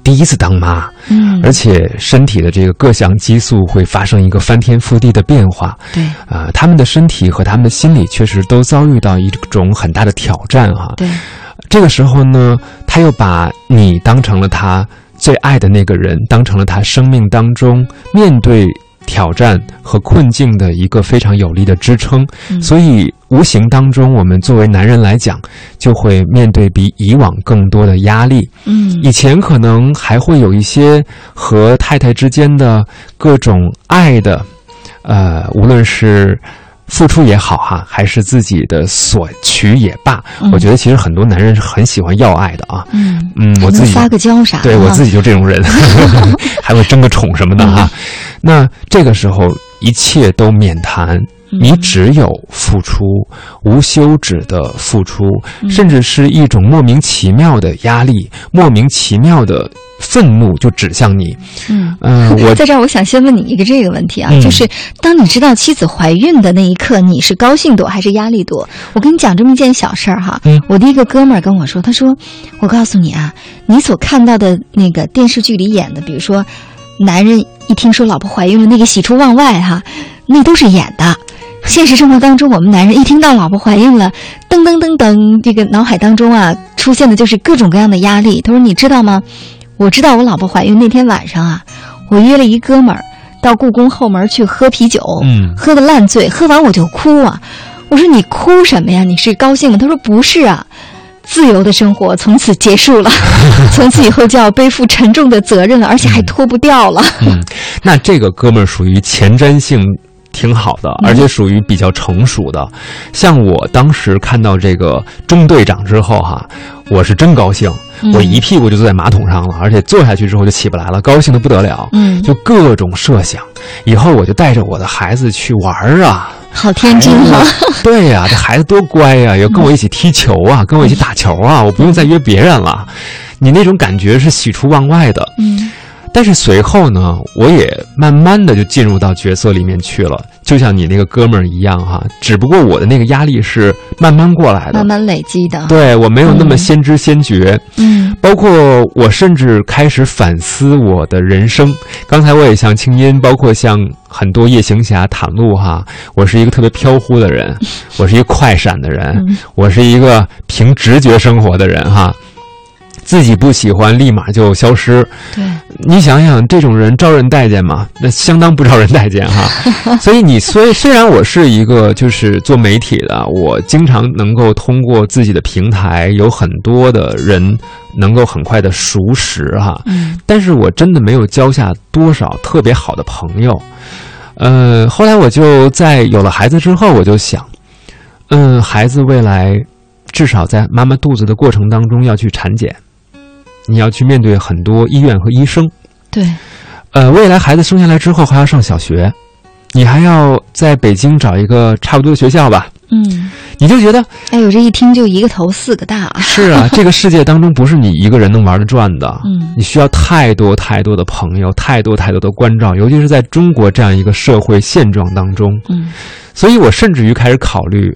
第一次当妈，嗯，而且身体的这个各项激素会发生一个翻天覆地的变化，对，啊、他们的身体和他们的心理确实都遭遇到一种很大的挑战哈、对，这个时候呢，他又把你当成了他最爱的那个人，当成了他生命当中面对挑战和困境的一个非常有力的支撑，嗯。所以无形当中，我们作为男人来讲，就会面对比以往更多的压力。嗯。以前可能还会有一些和太太之间的各种爱的，呃，无论是付出也好哈，还是自己的索取也罢，嗯我觉得其实很多男人是很喜欢要爱的啊。嗯嗯，我自己还能撒个娇啥的？对我自己就这种人，还会争个宠什么的哈。那这个时候一切都免谈，你只有付出，无休止的付出，嗯甚至是一种莫名其妙的压力，莫名其妙的愤怒就指向你。嗯嗯、我在这儿，我想先问你一个这个问题啊，嗯就是当你知道妻子怀孕的那一刻，你是高兴多还是压力多？我跟你讲这么一件小事儿哈，嗯我的一个哥们儿跟我说，他说：“我告诉你啊，你所看到的那个电视剧里演的，比如说男人一听说老婆怀孕了，那个喜出望外哈，那都是演的。”现实生活当中，我们男人一听到老婆怀孕了，噔噔噔噔，这个脑海当中啊出现的就是各种各样的压力。他说：“你知道吗？我知道我老婆怀孕那天晚上啊，我约了一哥们儿到故宫后门去喝啤酒，嗯喝的烂醉，喝完我就哭啊。我说你哭什么呀？你是高兴吗？他说不是啊，自由的生活从此结束了，从此以后就要背负沉重的责任了，而且还脱不掉了。嗯，那这个哥们儿属于前瞻性挺好的，而且属于比较成熟的。像我当时看到这个中队长之后哈，我是真高兴，嗯我一屁股就坐在马桶上了，而且坐下去之后就起不来了，高兴的不得了。嗯就各种设想，以后我就带着我的孩子去玩儿啊。好天真哈、哎呀对呀、这孩子多乖呀、要跟我一起踢球啊，跟我一起打球啊，我不用再约别人了。你那种感觉是喜出望外的。嗯但是随后呢，我也慢慢的就进入到角色里面去了，就像你那个哥们儿一样哈。只不过我的那个压力是慢慢过来的慢，慢累积的。对我没有那么嗯先知先觉。嗯包括我甚至开始反思我的人生。刚才我也像青音，包括像很多夜行侠袒露哈，我是一个特别飘忽的人，我是一个快闪的人，嗯我是一个凭直觉生活的人哈。自己不喜欢，立马就消失。对，你想想，这种人招人待见吗？那相当不招人待见哈。所以你虽虽然我是一个就是做媒体的，我经常能够通过自己的平台，有很多的人能够很快的熟识哈。嗯但是我真的没有交下多少特别好的朋友。呃，后来我就在有了孩子之后，我就想，嗯，孩子未来至少在妈妈肚子的过程当中要去产检，你要去面对很多医院和医生。对，呃，未来孩子生下来之后还要上小学，你还要在北京找一个差不多的学校吧？嗯，你就觉得哎呦，这一听就一个头四个大啊。是啊，这个世界当中不是你一个人能玩得转的，嗯你需要太多太多的朋友，太多太多的关照，尤其是在中国这样一个社会现状当中。嗯所以我甚至于开始考虑，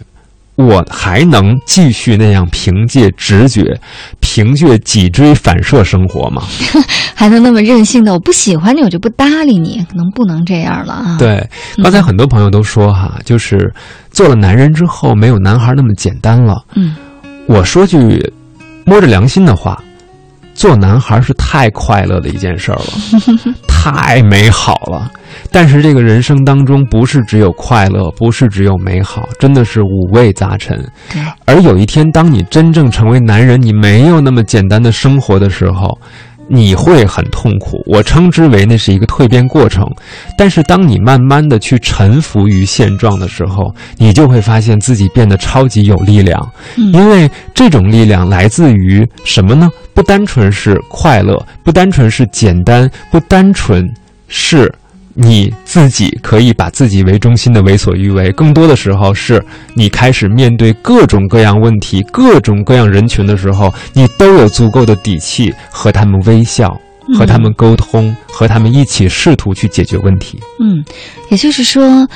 我还能继续那样凭借直觉、凭借脊椎反射生活吗？还能那么任性的，我不喜欢你，我就不搭理你，可能不能这样了啊。，对，刚才很多朋友都说哈，就是做了男人之后，没有男孩那么简单了。嗯我说句摸着良心的话，做男孩是太快乐的一件事儿了，太美好了。但是这个人生当中，不是只有快乐，不是只有美好，真的是五味杂陈。对，而有一天，当你真正成为男人，你没有那么简单的生活的时候，你会很痛苦。我称之为那是一个蜕变过程。但是当你慢慢的去臣服于现状的时候，你就会发现自己变得超级有力量。嗯因为这种力量来自于什么呢？不单纯是快乐，不单纯是简单，不单纯是你自己可以把自己为中心的为所欲为，更多的时候是你开始面对各种各样问题、各种各样人群的时候，你都有足够的底气和他们微笑，和他们沟通，和他们一起试图去解决问题。嗯，也就是说，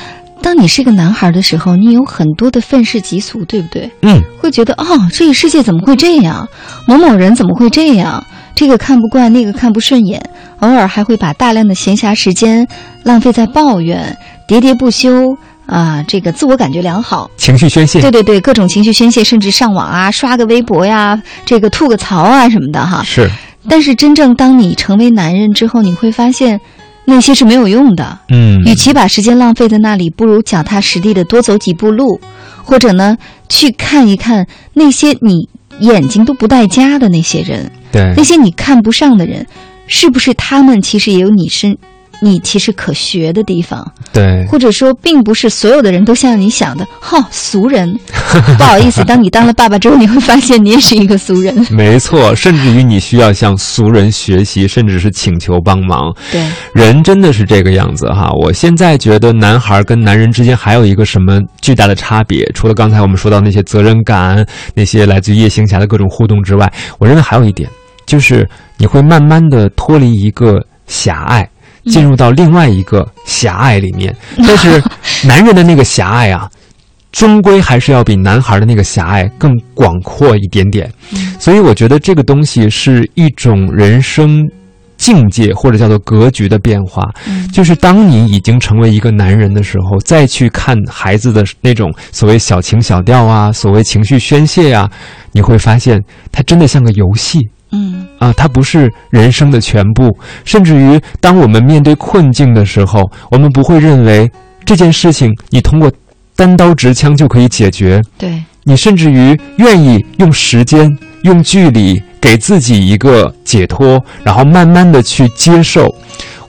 当你是个男孩的时候，你有很多的愤世嫉俗，对不对？嗯，会觉得哦，这个世界怎么会这样？某某人怎么会这样？这个看不惯，那个看不顺眼，偶尔还会把大量的闲暇时间浪费在抱怨、喋喋不休啊、这个自我感觉良好。情绪宣泄，对对对，各种情绪宣泄，甚至上网啊，刷个微博呀，这个吐个槽啊什么的哈。是，但是真正当你成为男人之后，你会发现那些是没有用的。嗯，与其把时间浪费在那里，不如脚踏实地的多走几步路，或者呢，去看一看那些你眼睛都不带家的那些人，对那，些你看不上的人，是不是他们其实也有你身，你其实可学的地方？对，或者说，并不是所有的人都像你想的，哈、俗人。不好意思，当你当了爸爸之后，你会发现你也是一个俗人。没错，甚至于你需要向俗人学习，甚至是请求帮忙。对，人真的是这个样子哈。我现在觉得男孩跟男人之间还有一个什么巨大的差别，除了刚才我们说到那些责任感、那些来自于夜行侠的各种互动之外，我认为还有一点，就是你会慢慢的脱离一个狭隘，进入到另外一个狭隘里面。但是 男人的那个狭隘啊，终归还是要比男孩的那个狭隘更广阔一点点。所以我觉得这个东西是一种人生。境界或者叫做格局的变化，就是当你已经成为一个男人的时候，再去看孩子的那种所谓小情小调啊，所谓情绪宣泄呀，你会发现它真的像个游戏。嗯啊，它不是人生的全部。甚至于，当我们面对困境的时候，我们不会认为这件事情你通过单刀直枪就可以解决。对你，甚至于愿意用时间、用距离。给自己一个解脱，然后慢慢的去接受。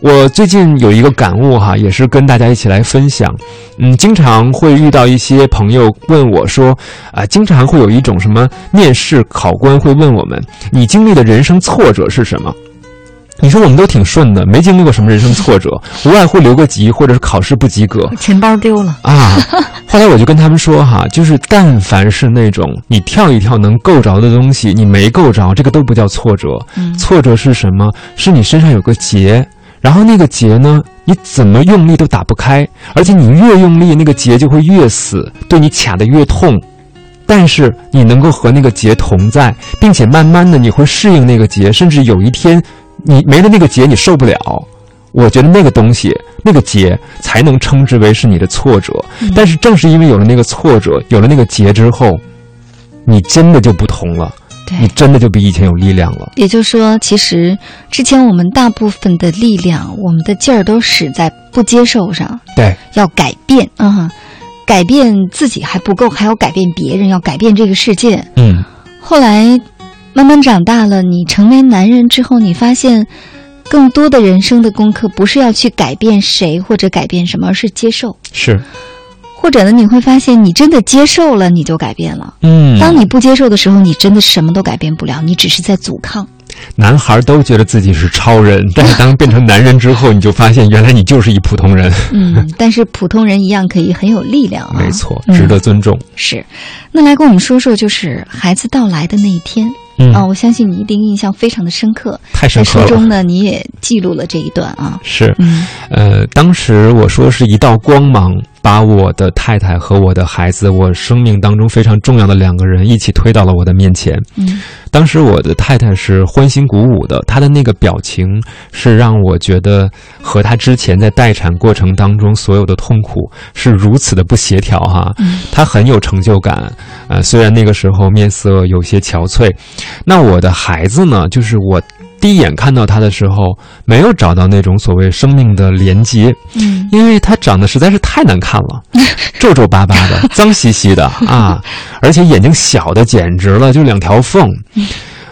我最近有一个感悟哈，也是跟大家一起来分享。嗯，经常会遇到一些朋友问我说，啊，经常会有一种什么面试考官会问我们，你经历的人生挫折是什么？你说我们都挺顺的，没经历过什么人生挫折，无外乎留个级或者是考试不及格，钱包丢了啊。后来我就跟他们说哈，就是但凡是那种你跳一跳能够着的东西，你没够着，这个都不叫挫折。挫折是什么？是你身上有个结，然后那个结呢，你怎么用力都打不开，而且你越用力，那个结就会越死，对你卡得越痛。但是你能够和那个结同在，并且慢慢的你会适应那个结，甚至有一天。你没了那个结，你受不了。我觉得那个东西，那个结，才能称之为是你的挫折。但是正是因为有了那个挫折，有了那个结之后，你真的就不同了。你真的就比以前有力量了。也就是说，其实之前我们大部分的力量，我们的劲儿都使在不接受上。对，要改变啊，改变自己还不够，还要改变别人，要改变这个世界。嗯，后来。慢慢长大了，你成为男人之后，你发现，更多的人生的功课不是要去改变谁或者改变什么，而是接受。是，或者呢，你会发现，你真的接受了，你就改变了。嗯，当你不接受的时候，你真的什么都改变不了，你只是在阻抗。男孩都觉得自己是超人，但是当变成男人之后，你就发现原来你就是一普通人。嗯，但是普通人一样可以很有力量啊。没错，值得尊重。是，那来跟我们说说，就是孩子到来的那一天。嗯啊，我相信你一定印象非常的深刻。太深刻了。书中呢，你也记录了这一段啊。是，呃，当时我说是一道光芒，把我的太太和我的孩子，我生命当中非常重要的两个人一起推到了我的面前。嗯，当时我的太太是欢欣鼓舞的，她的那个表情是让我觉得和她之前在待产过程当中所有的痛苦是如此的不协调哈。嗯，她很有成就感。呃，虽然那个时候面色有些憔悴，那我的孩子呢？就是我第一眼看到他的时候，没有找到那种所谓生命的连接，嗯，因为他长得实在是太难看了，皱皱巴巴的，脏兮兮的啊，而且眼睛小的简直了，就两条缝。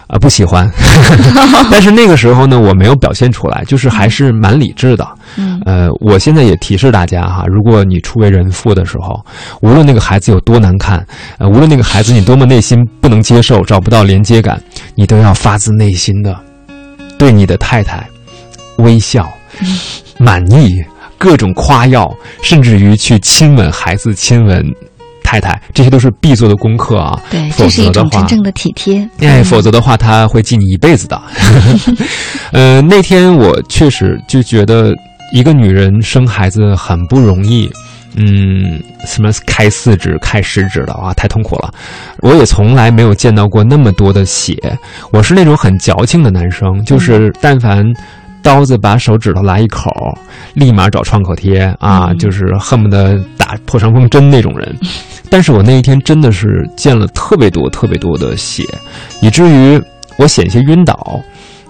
啊，不喜欢，但是那个时候呢，我没有表现出来，就是还是蛮理智的。嗯，呃，我现在也提示大家哈，如果你初为人父的时候，无论那个孩子有多难看，呃，无论那个孩子你多么内心不能接受，找不到连接感，你都要发自内心的对你的太太微笑、满意、各种夸耀，甚至于去亲吻孩子，亲吻。太太，这些都是必做的功课啊。对，这是一种真正的体贴。哎，否则的话，他会记你一辈子的。呃，那天我确实就觉得，一个女人生孩子很不容易。嗯，什么开四指、开十指的啊，太痛苦了。我也从来没有见到过那么多的血。我是那种很矫情的男生，就是但凡。刀子把手指头来一口，立马找创口贴啊，就是恨不得打破伤风针那种人。但是我那一天真的是见了特别多、特别多的血，以至于我险些晕倒。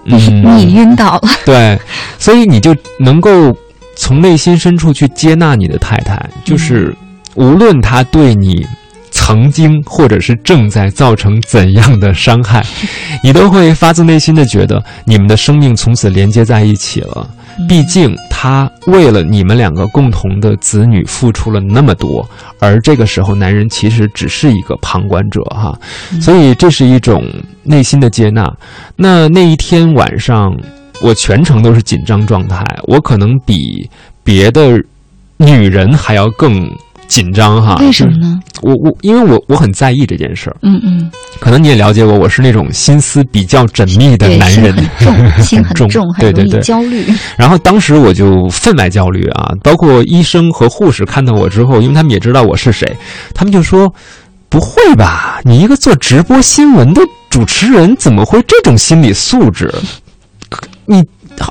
嗯，你晕倒了。对，所以你就能够从内心深处去接纳你的太太，就是无论她对你。曾经，或者是正在造成怎样的伤害，你都会发自内心的觉得你们的生命从此连接在一起了。毕竟他为了你们两个共同的子女付出了那么多，而这个时候男人其实只是一个旁观者哈，所以这是一种内心的接纳。那那一天晚上，我全程都是紧张状态，我可能比别的女人还要更。紧张哈。为什么呢？我我因为我我很在意这件事儿，嗯嗯，可能你也了解我，我是那种心思比较缜密的，男人，心很重，心很重，重，很容易对对对。焦虑。然后当时我就分外焦虑啊，包括医生和护士看到我之后，因为他们也知道我是谁，他们就说：“不会吧，你一个做直播新闻的主持人，怎么会这种心理素质？你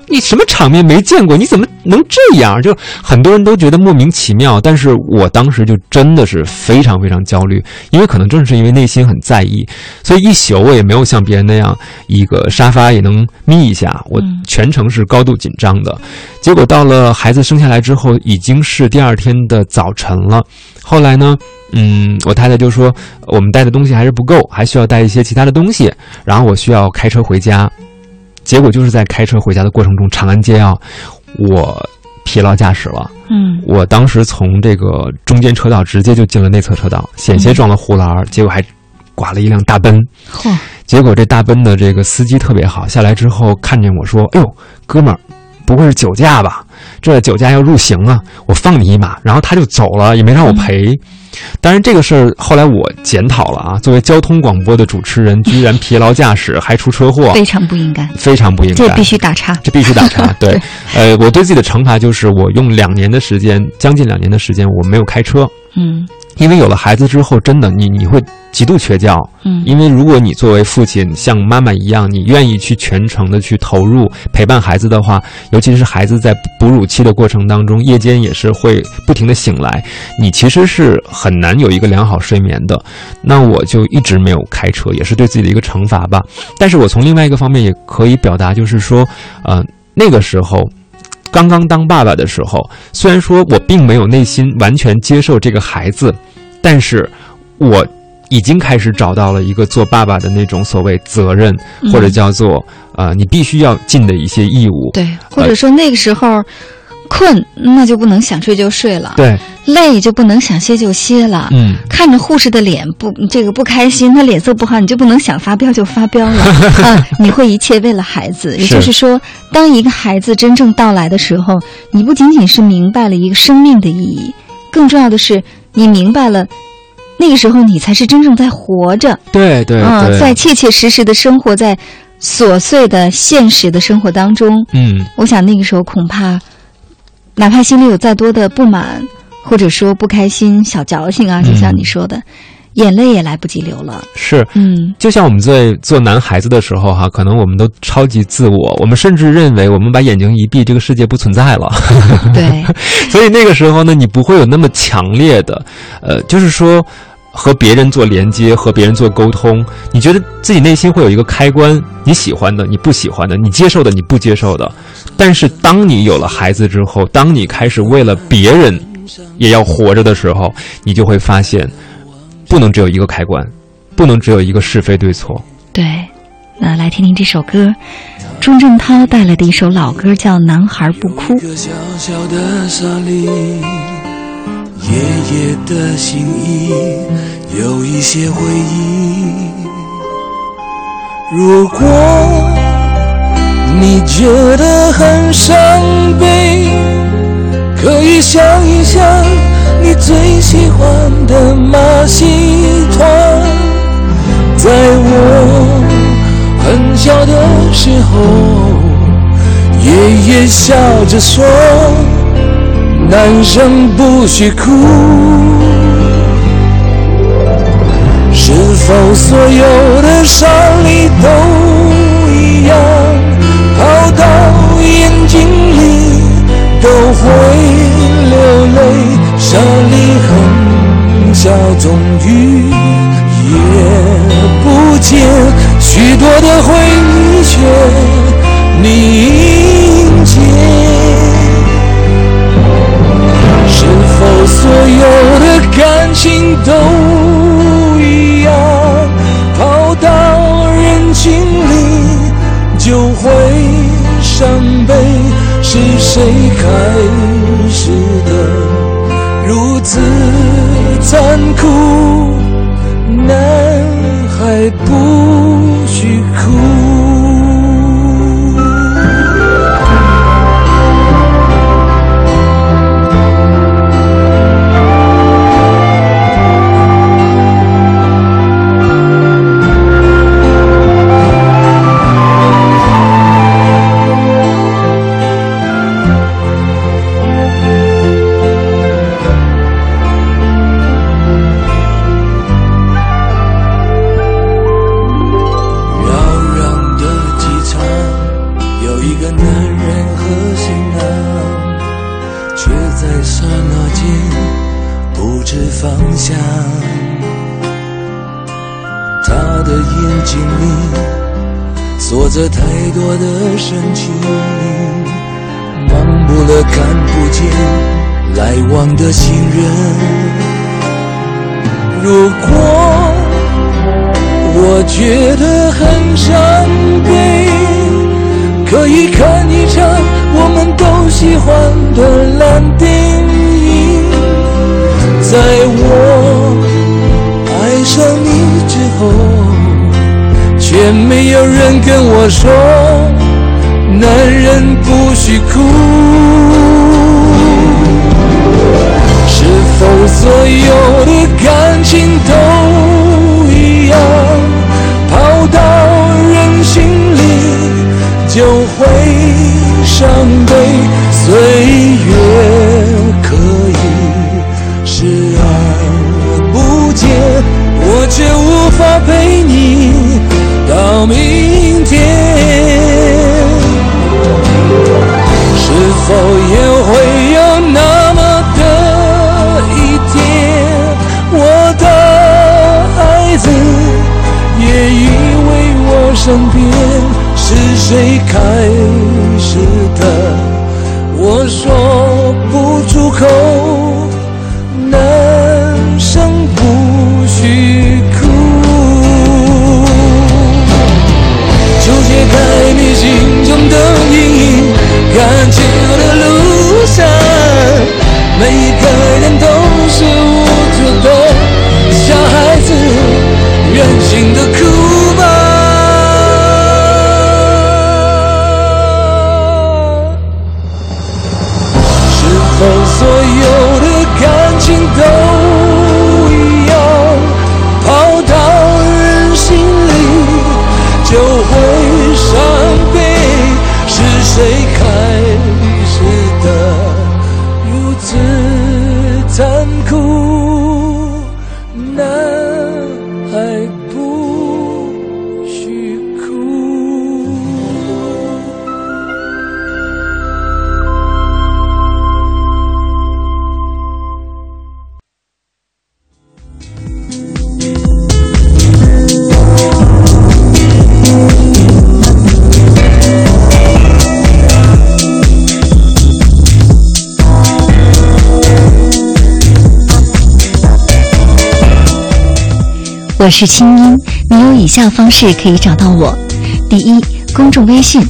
你什么场面没见过？你怎么能这样？”就很多人都觉得莫名其妙，但是我当时就真的是非常非常焦虑，因为可能正是因为内心很在意，所以一宿我也没有像别人那样一个沙发也能眯一下，我全程是高度紧张的。结果到了孩子生下来之后，已经是第二天的早晨了。后来呢，嗯，我太太就说我们带的东西还是不够，还需要带一些其他的东西，然后我需要开车回家。结果就是在开车回家的过程中，长安街啊，我疲劳驾驶了。嗯，我当时从这个中间车道直接就进了内侧车道，险些撞了护栏，结果还刮了一辆大奔。嚯！结果这大奔的这个司机特别好，下来之后看见我说：“哎呦，哥们儿，不会是酒驾吧？这酒驾要入刑啊！我放你一马。”然后他就走了，也没让我赔。当然，这个事儿后来我检讨了啊。作为交通广播的主持人，居然疲劳驾驶还出车祸，非常不应该，非常不应该，这必须打叉，这必须打叉。对，呃，我对自己的惩罚就是，我用两年的时间，将近两年的时间，我没有开车。嗯，因为有了孩子之后，真的你你会极度缺觉。嗯，因为如果你作为父亲像妈妈一样，你愿意去全程的去投入陪伴孩子的话，尤其是孩子在哺乳期的过程当中，夜间也是会不停的醒来，你其实是很难有一个良好睡眠的。那我就一直没有开车，也是对自己的一个惩罚吧。但是我从另外一个方面也可以表达，就是说，呃，那个时候。刚刚当爸爸的时候，虽然说我并没有内心完全接受这个孩子，但是我已经开始找到了一个做爸爸的那种所谓责任，嗯或者叫做呃你必须要尽的一些义务。对，或者说那个时候困，那就不能想睡就睡了。对，累就不能想歇就歇了。嗯，看着护士的脸不这个不开心，他脸色不好，你就不能想发飙就发飙了 啊！你会一切为了孩子，也就是说，当一个孩子真正到来的时候，你不仅仅是明白了一个生命的意义，更重要的是你明白了。那个时候，你才是真正在活着，对对啊，对，在切切实实的生活在琐碎的现实的生活当中。嗯，我想那个时候恐怕，哪怕心里有再多的不满，或者说不开心、小矫情啊，就像你说的，眼泪也来不及流了。是，嗯，就像我们在做男孩子的时候哈，可能我们都超级自我，我们甚至认为我们把眼睛一闭，这个世界不存在了。对，所以那个时候呢，你不会有那么强烈的，呃，就是说和别人做连接，和别人做沟通，你觉得自己内心会有一个开关，你喜欢的，你不喜欢的，你接受的，你不接受的。但是当你有了孩子之后，当你开始为了别人也要活着的时候，你就会发现，不能只有一个开关，不能只有一个是非对错。对，那来听听这首歌，钟镇涛带来的一首老歌，叫《男孩不哭》。一个小小的沙砾，爷爷的心意有一些回忆。如果你觉得很伤悲，可以想一想你最喜欢的马戏团，在我很小的时候。爷爷笑着说：“男生不许哭。”是否所有的伤里都一样？跑到眼睛里都会流泪。沙砾很小，终于也不见许多的回忆却。你。一的感情都一样？跑到人群里就会伤悲，是谁开始的如此残酷？也没有人跟我说，男人不许哭。是否所有的感情都一样？跑到人心里就会伤悲。岁月离开。我是清音，你有以下方式可以找到我：第一，公众微信，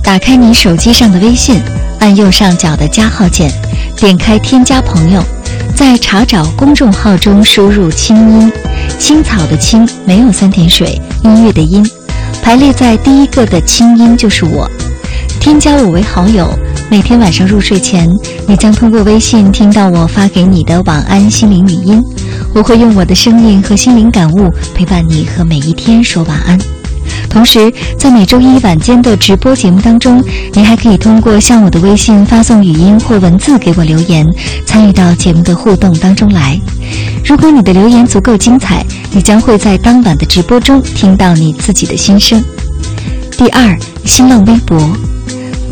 打开你手机上的微信，按右上角的加号键，点开添加朋友，在查找公众号中输入“清音”，青草的青没有三点水，音乐的音，排列在第一个的清音就是我，添加我为好友。每天晚上入睡前，你将通过微信听到我发给你的晚安心灵语音。我会用我的声音和心灵感悟陪伴你和每一天说晚安。同时，在每周一晚间的直播节目当中，你还可以通过向我的微信发送语音或文字给我留言，参与到节目的互动当中来。如果你的留言足够精彩，你将会在当晚的直播中听到你自己的心声。第二，新浪微博，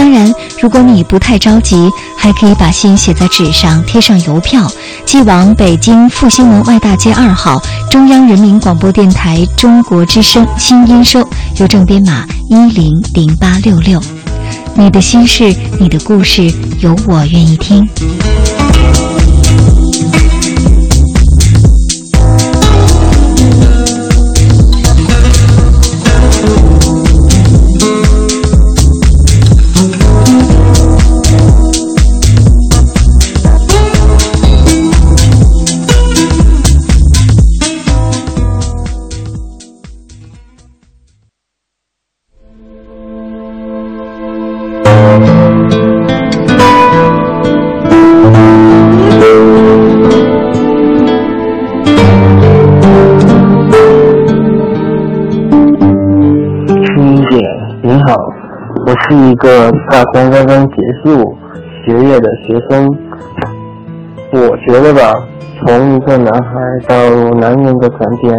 当然，如果你不太着急，还可以把信写在纸上，贴上邮票，寄往北京复兴门外大街二号中央人民广播电台中国之声新音收，邮政编码一零零八六六。你的心事，你的故事，有我愿意听。大三刚刚结束学业的学生，我觉得吧，从一个男孩到男人的转变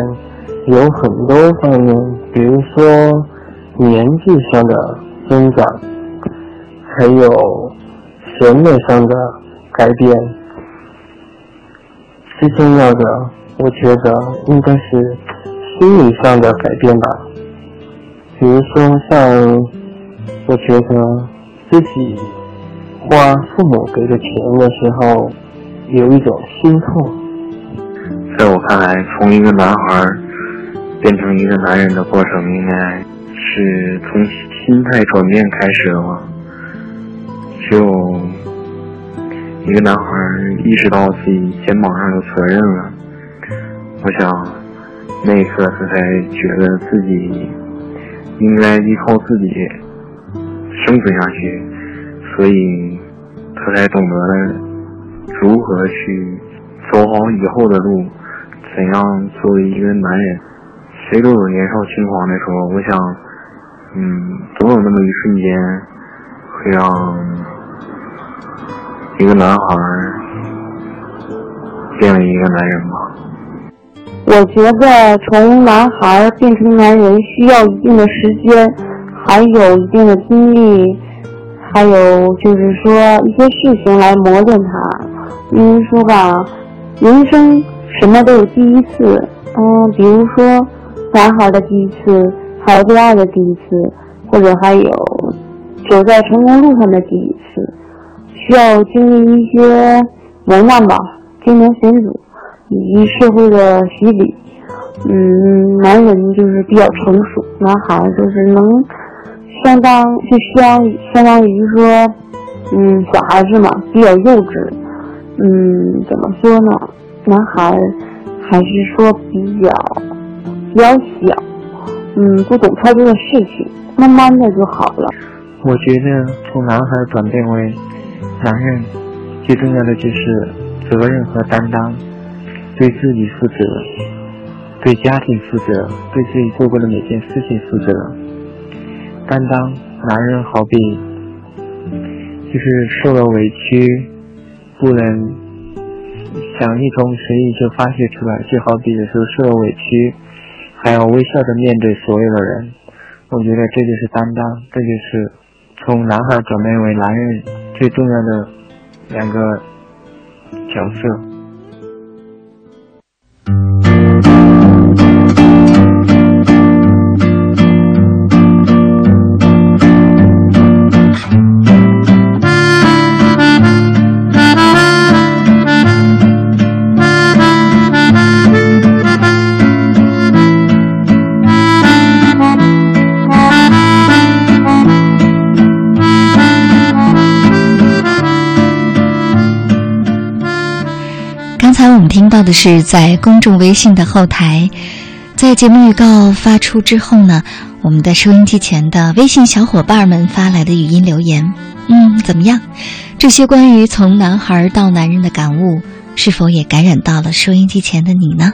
有很多方面，比如说年纪上的增长，还有审美上的改变。最重要的，我觉得应该是心理上的改变吧。比如说，像我觉得自己花父母给的钱的时候，有一种心痛。在我看来，从一个男孩变成一个男人的过程，应该是从心态转变开始的吧。只有一个男孩意识到自己肩膀上有责任了，我想那一刻他才觉得自己应该依靠自己生存下去，所以他才懂得了如何去走好以后的路，怎样作为一个男人。谁都有年少轻狂的时候，我想，嗯，总有那么一瞬间会让。一个男孩变了一个男人吧。我觉得从男孩变成男人需要一定的时间，还有一定的精力，还有就是说一些事情来磨练他。因为说吧，人生什么都有第一次，嗯，比如说男孩的第一次，还有恋爱的第一次，或者还有走在成功路上的第一次。需要经历一些磨难吧，经年险阻，以及社会的洗礼。嗯，男人就是比较成熟，男孩就是能相当就相相当于说，嗯，小孩子嘛，比较幼稚。嗯，怎么说呢？男孩还是说比较比较小，嗯，不懂太多的事情，慢慢的就好了。我觉得从男孩转变为。男人最重要的就是责任和担当，对自己负责，对家庭负责，对自己做过的每件事情负责。担当，男人好比就是受了委屈，不能想一通随意就发泄出来，就好比有时候受了委屈，还要微笑着面对所有的人。我觉得这就是担当，这就是从男孩转变为男人。最重要的两个角色。听到的是在公众微信的后台，在节目预告发出之后呢，我们的收音机前的微信小伙伴们发来的语音留言。嗯，怎么样？这些关于从男孩到男人的感悟，是否也感染到了收音机前的你呢？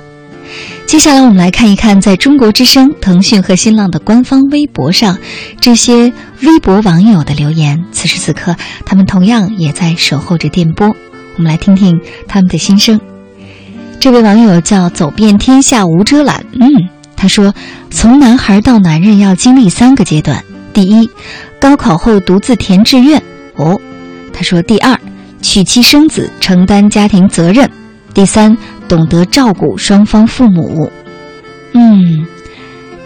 接下来我们来看一看，在中国之声、腾讯和新浪的官方微博上，这些微博网友的留言。此时此刻，他们同样也在守候着电波。我们来听听他们的心声。这位网友叫走遍天下无遮拦，嗯，他说，从男孩到男人要经历三个阶段：第一，高考后独自填志愿；哦，他说，第二，娶妻生子，承担家庭责任；第三，懂得照顾双方父母。嗯，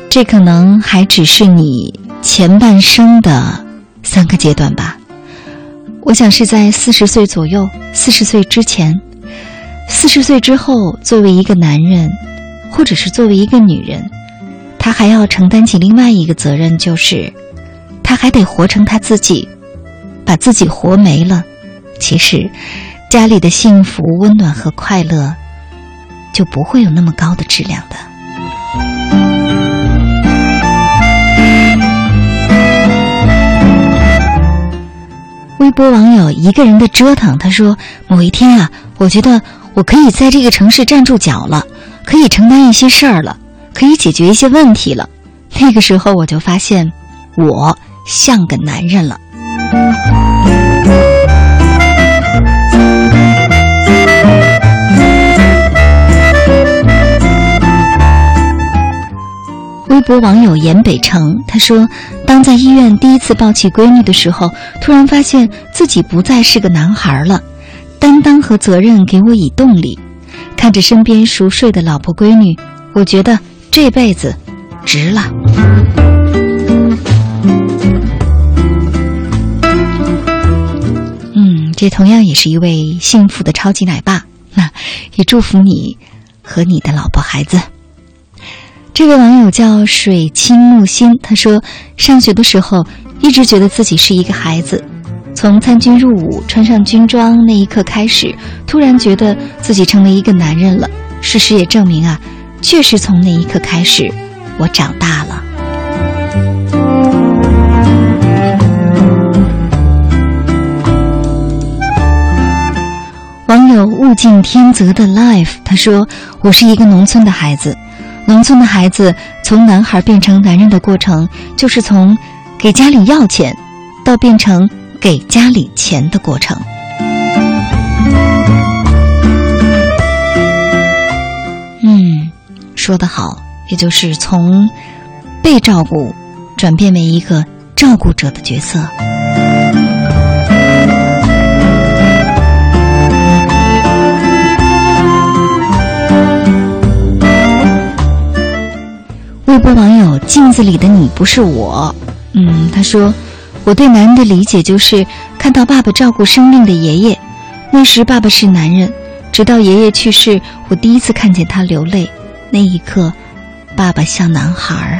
这可能还只是你前半生的三个阶段吧。我想是在四十岁左右，四十岁之前。四十岁之后，作为一个男人，或者是作为一个女人，他还要承担起另外一个责任，就是他还得活成他自己，把自己活没了。其实，家里的幸福、温暖和快乐就不会有那么高的质量的。微博网友一个人的折腾，他说：“某一天啊，我觉得。”我可以在这个城市站住脚了，可以承担一些事儿了，可以解决一些问题了。那个时候我就发现，我像个男人了。微博网友严北城他说：“当在医院第一次抱起闺女的时候，突然发现自己不再是个男孩了，担当和责任给我以动力。看着身边熟睡的老婆闺女，我觉得这辈子值了。”嗯，这同样也是一位幸福的超级奶爸。那 也祝福你和你的老婆孩子。这位网友叫水清木心，他说：“上学的时候一直觉得自己是一个孩子，从参军入伍、穿上军装那一刻开始，突然觉得自己成为一个男人了。事实也证明啊，确实从那一刻开始，我长大了。”网友物竞天择的 life 他说：“我是一个农村的孩子。”农村的孩子从男孩变成男人的过程，就是从给家里要钱，到变成给家里钱的过程。嗯，说得好，也就是从被照顾转变为一个照顾者的角色。微博网友镜子里的你不是我，嗯，他说，我对男人的理解就是看到爸爸照顾生病的爷爷，那时爸爸是男人，直到爷爷去世，我第一次看见他流泪，那一刻，爸爸像男孩儿。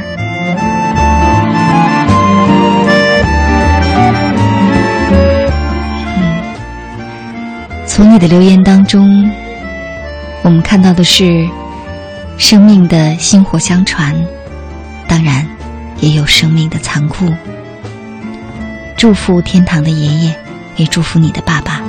嗯，从你的留言当中，我们看到的是生命的薪火相传。当然，也有生命的残酷。祝福天堂的爷爷，也祝福你的爸爸。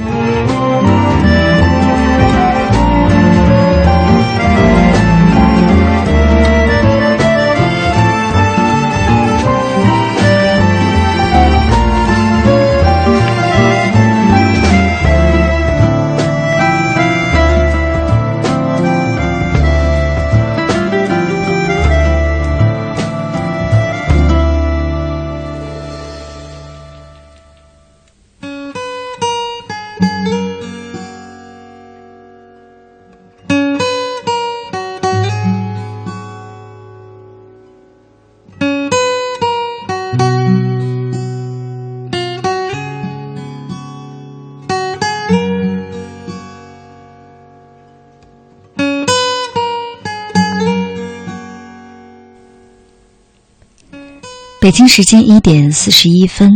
北京时间一点四十一分，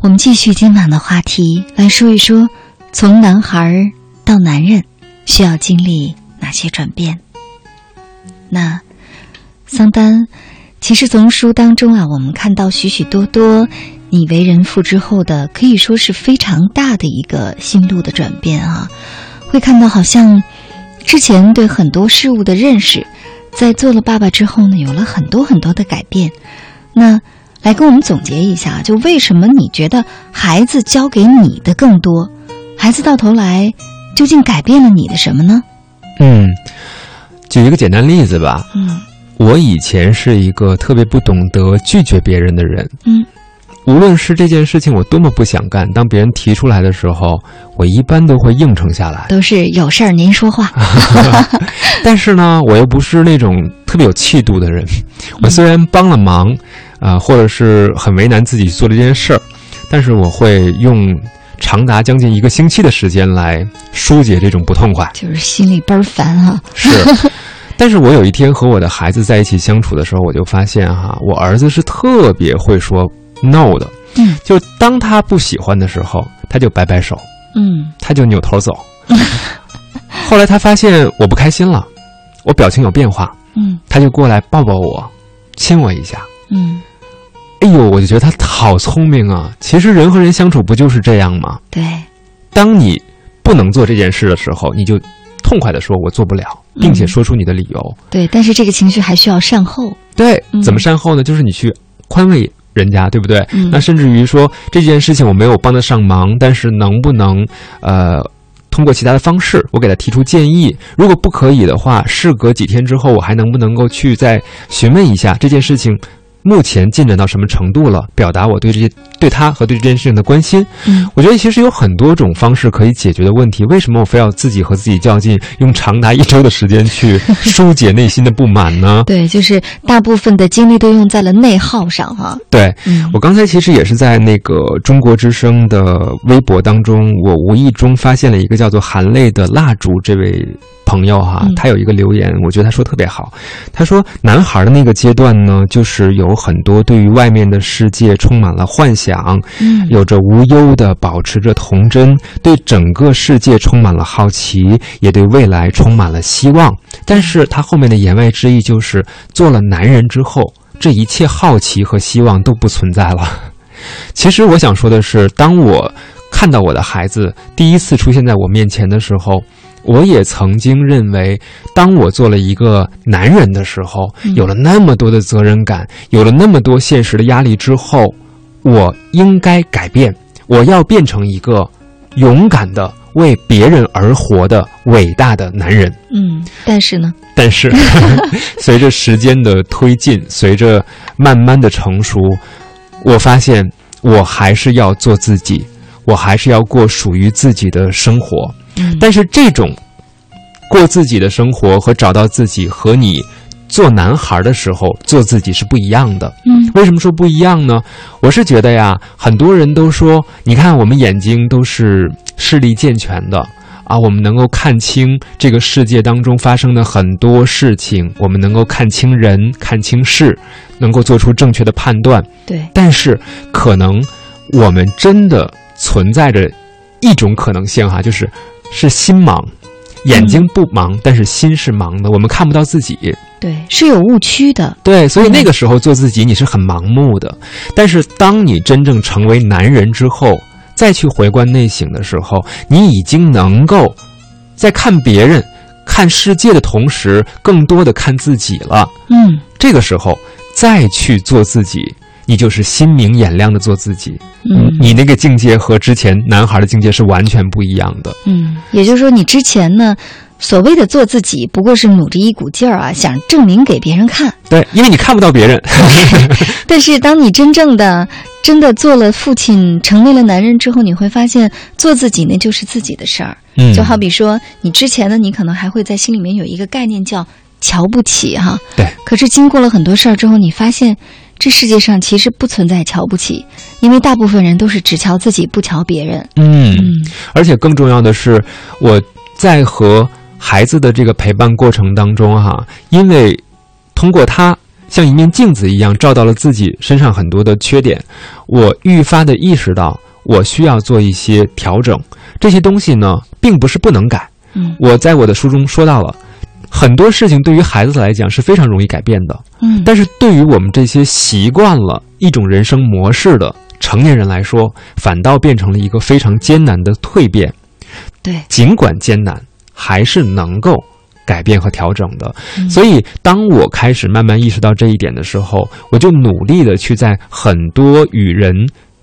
我们继续今晚的话题，来说一说从男孩到男人需要经历哪些转变。那桑丹，其实从书当中啊，我们看到许许多多你为人父之后的，可以说是非常大的一个心路的转变啊。会看到好像之前对很多事物的认识，在做了爸爸之后呢，有了很多很多的改变。那来跟我们总结一下，就为什么你觉得孩子教给你的更多？孩子到头来究竟改变了你的什么呢？嗯，举一个简单例子吧。嗯，我以前是一个特别不懂得拒绝别人的人。嗯，无论是这件事情我多么不想干，当别人提出来的时候，我一般都会应承下来。都是有事儿您说话。但是呢，我又不是那种特别有气度的人。我虽然帮了忙，啊、或者是很为难自己做了这件事儿，但是我会用长达将近一个星期的时间来疏解这种不痛快。就是心里倍儿烦啊。是，但是我有一天和我的孩子在一起相处的时候，我就发现哈，我儿子是特别会说 no 的。嗯，就当他不喜欢的时候，他就摆摆手，嗯他就扭头走。后来他发现我不开心了，我表情有变化，嗯他就过来抱抱我，亲我一下。嗯，哎呦，我就觉得他好聪明啊！其实人和人相处不就是这样吗？对，当你不能做这件事的时候，你就痛快的说“我做不了”，并且说出你的理由。对，但是这个情绪还需要善后。对，嗯怎么善后呢？就是你去宽慰人家，对不对？嗯那甚至于说这件事情我没有帮得上忙，但是能不能呃？通过其他的方式，我给他提出建议。如果不可以的话，事隔几天之后，我还能不能够去再询问一下这件事情目前进展到什么程度了，表达我对这些对他和对这件事情的关心。嗯，我觉得其实有很多种方式可以解决的问题，为什么我非要自己和自己较劲，用长达一周的时间去疏解内心的不满呢？对，就是大部分的精力都用在了内耗上哈。对、嗯我刚才其实也是在那个中国之声的微博当中，我无意中发现了一个叫做“含泪的蜡烛”这位朋友哈，嗯他有一个留言，我觉得他说特别好。他说，男孩的那个阶段呢，就是有很多对于外面的世界充满了幻想，嗯有着无忧的保持着童真，对整个世界充满了好奇，也对未来充满了希望。但是他后面的言外之意就是，做了男人之后，这一切好奇和希望都不存在了。其实我想说的是，当我看到我的孩子第一次出现在我面前的时候，我也曾经认为，当我做了一个男人的时候，嗯有了那么多的责任感，有了那么多现实的压力之后，我应该改变，我要变成一个勇敢的为别人而活的伟大的男人。嗯，但是呢，但是，随着时间的推进，随着慢慢的成熟，我发现我还是要做自己，我还是要过属于自己的生活。嗯但是这种过自己的生活和找到自己，和你做男孩的时候做自己是不一样的。嗯为什么说不一样呢？我是觉得呀，很多人都说，你看我们眼睛都是视力健全的。啊，我们能够看清这个世界当中发生的很多事情，我们能够看清人、看清事，能够做出正确的判断。对，但是可能我们真的存在着一种可能性哈，就是是心盲，眼睛不盲，但是心是盲的，我们看不到自己。对，是有误区的。对，所以那个时候做自己你是很盲目的，但是当你真正成为男人之后，再去回观内省的时候，你已经能够在看别人、看世界的同时，更多的看自己了。嗯这个时候再去做自己，你就是心明眼亮的做自己。嗯你那个境界和之前男孩的境界是完全不一样的。嗯，也就是说，你之前呢，所谓的做自己，不过是努着一股劲儿啊，想证明给别人看。对，因为你看不到别人。但是，当你真正的、真的做了父亲，成为了男人之后，你会发现，做自己那就是自己的事儿。嗯就好比说，你之前呢，你可能还会在心里面有一个概念叫瞧不起哈。对。可是经过了很多事儿之后，你发现，这世界上其实不存在瞧不起，因为大部分人都是只瞧自己，不瞧别人。嗯，而且更重要的是，我在和孩子的这个陪伴过程当中哈、因为通过他像一面镜子一样照到了自己身上很多的缺点，我愈发的意识到我需要做一些调整。这些东西呢，并不是不能改。嗯我在我的书中说到了。很多事情对于孩子来讲是非常容易改变的，嗯但是对于我们这些习惯了一种人生模式的成年人来说，反倒变成了一个非常艰难的蜕变。对，尽管艰难，还是能够改变和调整的。所以，当我开始慢慢意识到这一点的时候，我就努力的去在很多与人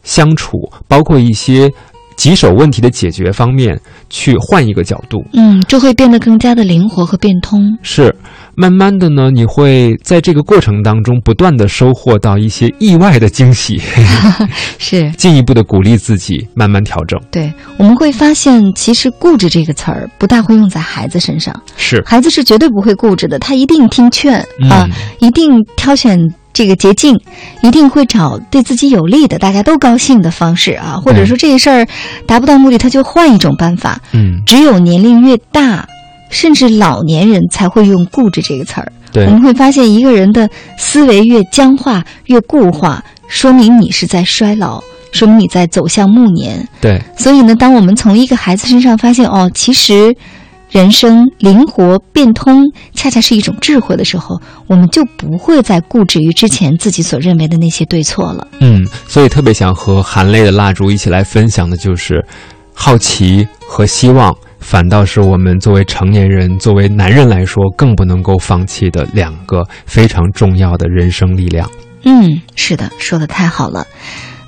相处，包括一些棘手问题的解决方面，去换一个角度。嗯，就会变得更加的灵活和变通。是，慢慢的呢，你会在这个过程当中不断的收获到一些意外的惊喜，是进一步的鼓励自己，慢慢调整。对，我们会发现，其实“固执”这个词儿不大会用在孩子身上。是，孩子是绝对不会固执的，他一定听劝啊、嗯一定挑选这个捷径，一定会找对自己有利的、大家都高兴的方式啊，或者说这个事儿达不到目的，他就换一种办法。嗯，只有年龄越大，甚至老年人才会用“固执”这个词儿。对我们会发现一个人的思维越僵化、越固化，说明你是在衰老，说明你在走向暮年。对，所以呢，当我们从一个孩子身上发现，哦，其实人生灵活变通，恰恰是一种智慧的时候，我们就不会再固执于之前自己所认为的那些对错了。嗯，所以特别想和含泪的蜡烛一起来分享的就是，好奇和希望，反倒是我们作为成年人、作为男人来说，更不能够放弃的两个非常重要的人生力量。嗯，是的，说的太好了。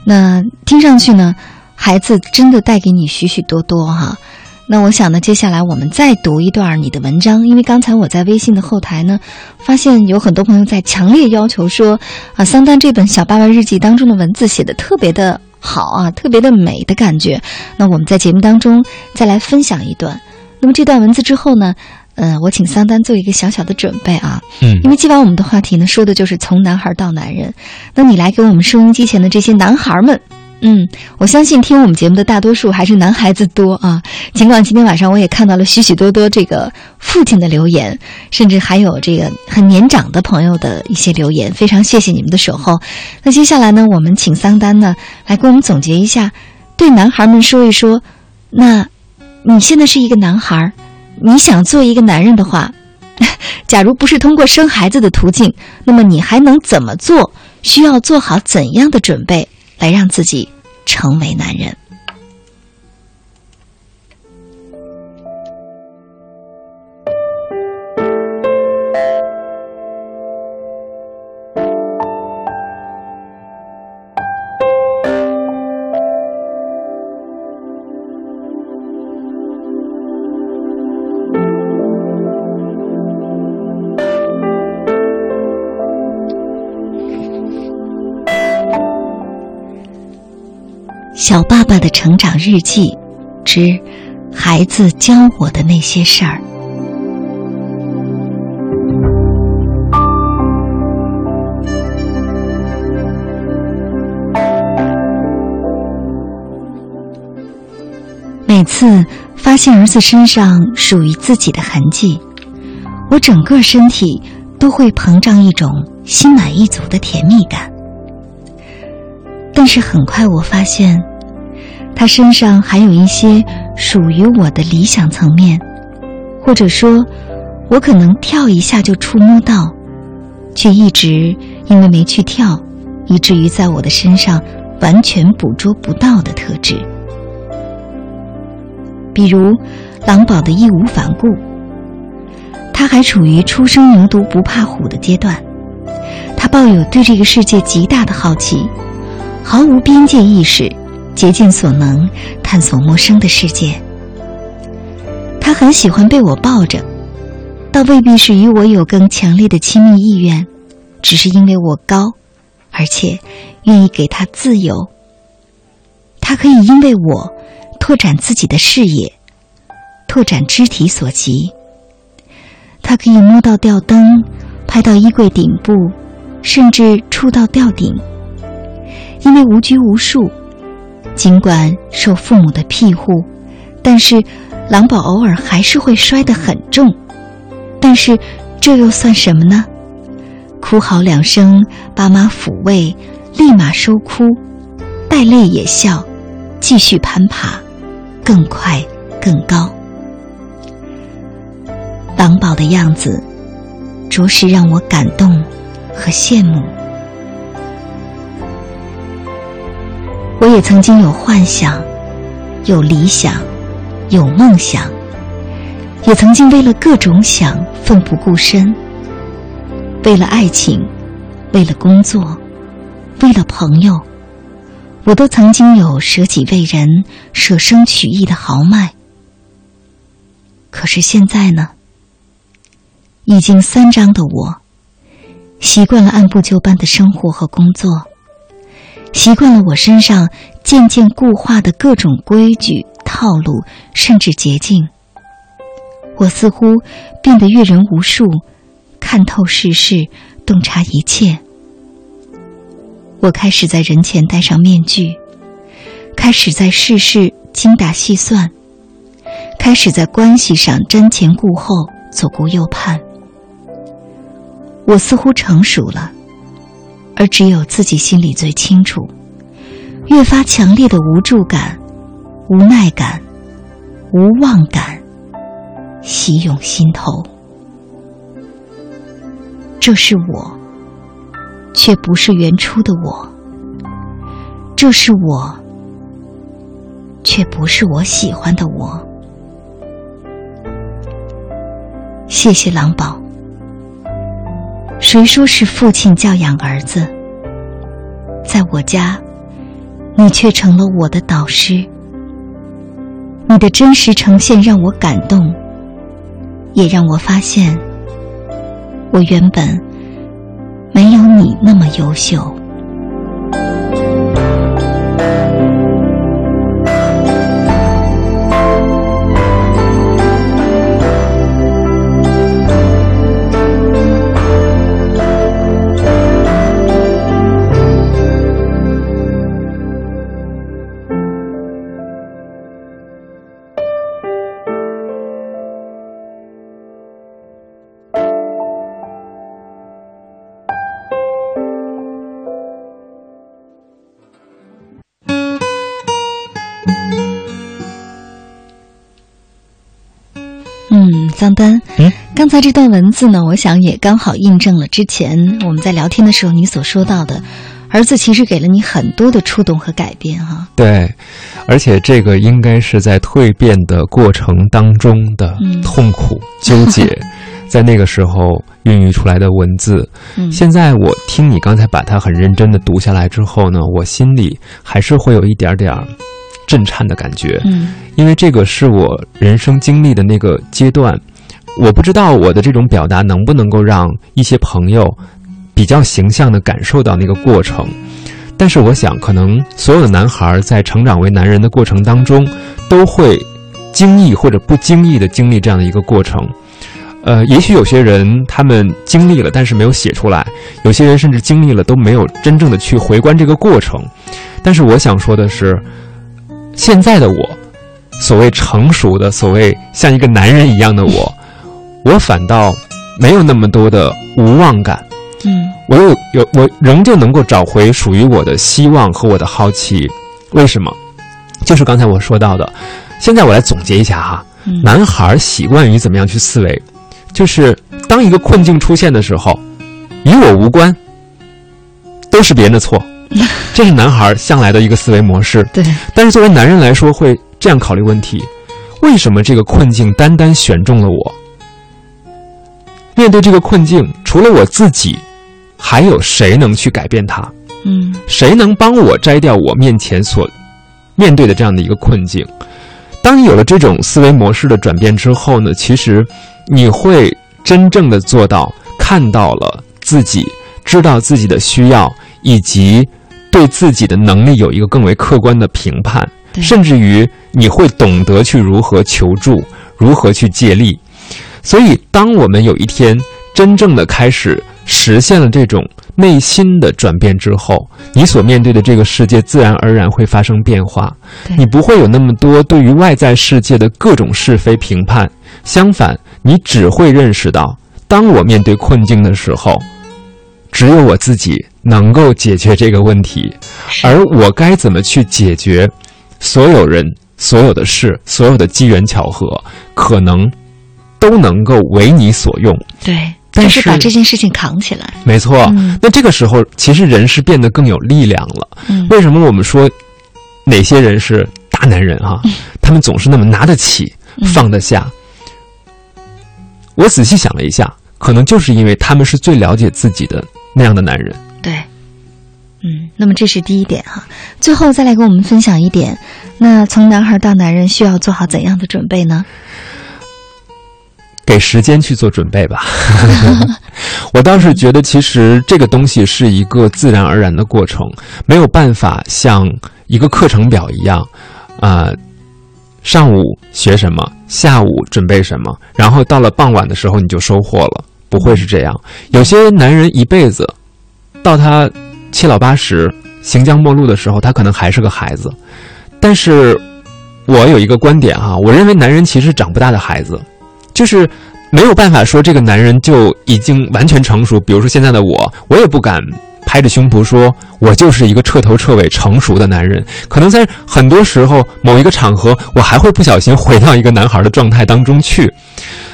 那听上去呢，孩子真的带给你许许多多哈。那我想呢，接下来我们再读一段你的文章，因为刚才我在微信的后台呢，发现有很多朋友在强烈要求说，啊，桑丹这本《小爸爸日记》当中的文字写的特别的好啊，特别的美的感觉。那我们在节目当中再来分享一段。那么这段文字之后呢，呃，我请桑丹做一个小小的准备啊，嗯因为今晚我们的话题呢，说的就是从男孩到男人。那你来给我们收音机前的这些男孩们。嗯，我相信听我们节目的大多数还是男孩子多啊。尽管今天晚上我也看到了许许多多这个父亲的留言，甚至还有这个很年长的朋友的一些留言，非常谢谢你们的守候。那接下来呢，我们请桑丹呢来给我们总结一下，对男孩们说一说。那你现在是一个男孩，你想做一个男人的话，假如不是通过生孩子的途径，那么你还能怎么做？需要做好怎样的准备来让自己成为男人？小爸爸的成长日记之孩子教我的那些事儿。每次发现儿子身上属于自己的痕迹，我整个身体都会膨胀一种心满意足的甜蜜感。但是很快我发现，他身上还有一些属于我的理想层面，或者说，我可能跳一下就触摸到，却一直因为没去跳，以至于在我的身上完全捕捉不到的特质。比如，狼宝的义无反顾，他还处于初生牛犊不怕虎的阶段，他抱有对这个世界极大的好奇。毫无边界意识，竭尽所能探索陌生的世界。他很喜欢被我抱着，倒未必是与我有更强烈的亲密意愿，只是因为我高，而且愿意给他自由。他可以因为我拓展自己的视野，拓展肢体所及。他可以摸到吊灯，拍到衣柜顶部，甚至触到吊顶。因为无拘无束，尽管受父母的庇护，但是狼宝偶尔还是会摔得很重。但是这又算什么呢？哭嚎两声，爸妈抚慰，立马收哭，带泪也笑，继续攀爬，更快更高。狼宝的样子，着实让我感动和羡慕。我也曾经有幻想，有理想，有梦想，也曾经为了各种想奋不顾身。为了爱情，为了工作，为了朋友，我都曾经有舍己为人、舍生取义的豪迈。可是现在呢？已经三张的我，习惯了按部就班的生活和工作。习惯了我身上渐渐固化的各种规矩、套路，甚至捷径。我似乎变得阅人无数，看透世事，洞察一切。我开始在人前戴上面具，开始在世事精打细算，开始在关系上瞻前顾后、左顾右盼。我似乎成熟了。而只有自己心里最清楚，越发强烈的无助感、无奈感、无望感袭涌心头。这是我，却不是原初的我；这是我，却不是我喜欢的我。谢谢狼宝。谁说是父亲教养儿子？在我家，你却成了我的导师。你的真实呈现让我感动，也让我发现，我原本没有你那么优秀。丹，嗯，刚才这段文字呢，我想也刚好印证了之前我们在聊天的时候你所说到的，儿子其实给了你很多的触动和改变哈。对，而且这个应该是在蜕变的过程当中的嗯痛苦、纠结，在那个时候孕育出来的文字。嗯现在我听你刚才把它很认真的读下来之后呢，我心里还是会有一点点儿震颤的感觉。嗯因为这个是我人生经历的那个阶段，我不知道我的这种表达能不能够让一些朋友比较形象的感受到那个过程。但是我想，可能所有的男孩在成长为男人的过程当中，都会经历或者不经意的经历这样的一个过程。呃，也许有些人他们经历了，但是没有写出来；有些人甚至经历了，都没有真正的去回观这个过程。但是我想说的是，现在的我，所谓成熟的，所谓像一个男人一样的我，我反倒没有那么多的无望感。嗯我有有我仍旧能够找回属于我的希望和我的好奇。为什么？就是刚才我说到的。现在我来总结一下哈，嗯男孩习惯于怎么样去思维，就是当一个困境出现的时候，与我无关，都是别人的错。这是男孩向来的一个思维模式。对，但是作为男人来说，会这样考虑问题：为什么这个困境单单选中了我？面对这个困境，除了我自己，还有谁能去改变它？嗯谁能帮我摘掉我面前所面对的这样的一个困境？当你有了这种思维模式的转变之后呢，其实你会真正的做到看到了自己，知道自己的需要，以及对自己的能力有一个更为客观的评判，甚至于你会懂得去如何求助，如何去借力。所以，当我们有一天真正的开始实现了这种内心的转变之后，你所面对的这个世界自然而然会发生变化。你不会有那么多对于外在世界的各种是非评判，相反，你只会认识到，当我面对困境的时候，只有我自己能够解决这个问题，而我该怎么去解决，所有人、所有的事、所有的机缘巧合，可能都能够为你所用。对，但是把这件事情扛起来。没错，嗯那这个时候其实人是变得更有力量了。嗯为什么我们说哪些人是大男人哈、他们总是那么拿得起、嗯放得下？我仔细想了一下，可能就是因为他们是最了解自己的那样的男人。对，嗯，那么这是第一点哈。最后再来跟我们分享一点，那从男孩到男人需要做好怎样的准备呢？给时间去做准备吧。我倒是觉得，其实这个东西是一个自然而然的过程，没有办法像一个课程表一样，啊、上午学什么，下午准备什么，然后到了傍晚的时候你就收获了，不会是这样。有些男人一辈子，到他七老八十、行将末路的时候，他可能还是个孩子。但是，我有一个观点哈，我认为男人其实长不大的孩子。就是没有办法说这个男人就已经完全成熟。比如说现在的我，我也不敢拍着胸脯说我就是一个彻头彻尾成熟的男人。可能在很多时候，某一个场合，我还会不小心回到一个男孩的状态当中去。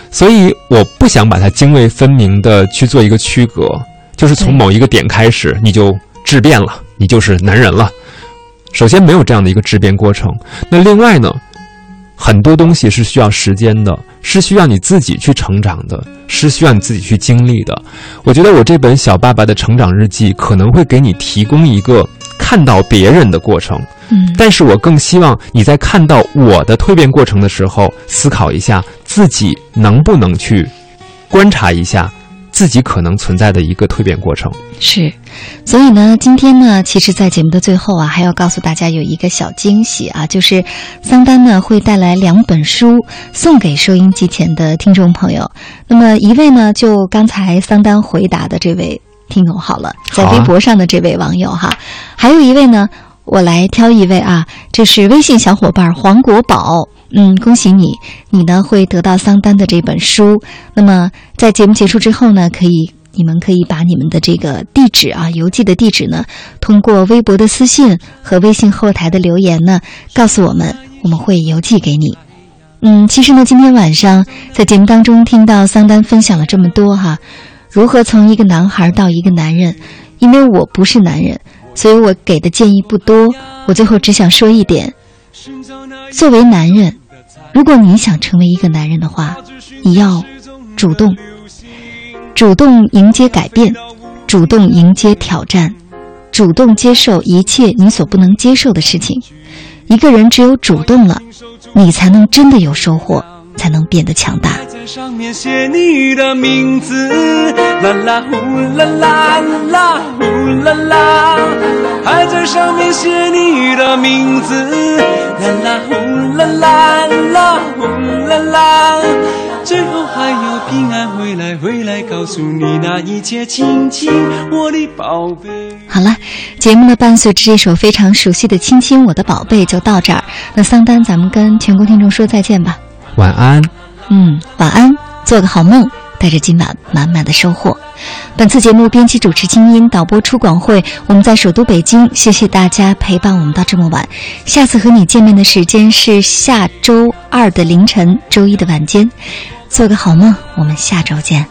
所以我不想把它泾渭分明的去做一个区隔，就是从某一个点开始你就质变了，你就是男人了。首先没有这样的一个质变过程。那另外呢？很多东西是需要时间的，是需要你自己去成长的，是需要你自己去经历的。我觉得我这本《小爸爸的成长日记》可能会给你提供一个看到别人的过程，嗯，但是我更希望你在看到我的蜕变过程的时候，思考一下自己能不能去观察一下自己可能存在的一个蜕变过程。是，所以呢，今天呢，其实，在节目的最后啊，还要告诉大家有一个小惊喜啊，就是桑丹呢会带来两本书送给收音机前的听众朋友。那么一位呢，就刚才桑丹回答的这位听众好了，在微博上的这位网友哈，还有一位呢，我来挑一位啊，这是微信小伙伴黄国宝。嗯，恭喜你，你呢会得到桑丹的这本书。那么在节目结束之后呢，可以你们可以把你们的这个地址啊，邮寄的地址呢，通过微博的私信和微信后台的留言呢，告诉我们，我们会邮寄给你。嗯，其实呢，今天晚上在节目当中听到桑丹分享了这么多哈，如何从一个男孩到一个男人，因为我不是男人，所以我给的建议不多。我最后只想说一点：作为男人，如果你想成为一个男人的话，你要主动，主动迎接改变，主动迎接挑战，主动接受一切你所不能接受的事情。一个人只有主动了，你才能真的有收获，才能变得强大。在上面写你的名字，啦啦呼啦啦啦呼啦啦，还在上面写你的名字，啦啦呼啦啦啦呼啦啦，最后还要平安回来，回来告诉你那一切，亲亲我的宝贝。好了，节目呢伴随着这首非常熟悉的《亲亲我的宝贝》就到这儿。那桑丹，咱们跟全国听众说再见吧。晚安。嗯，晚安，做个好梦，带着今晚满满的收获。本次节目编辑主持金英，导播出广慧，我们在首都北京，谢谢大家陪伴我们到这么晚。下次和你见面的时间是下周二的凌晨，周一的晚间。做个好梦，我们下周见。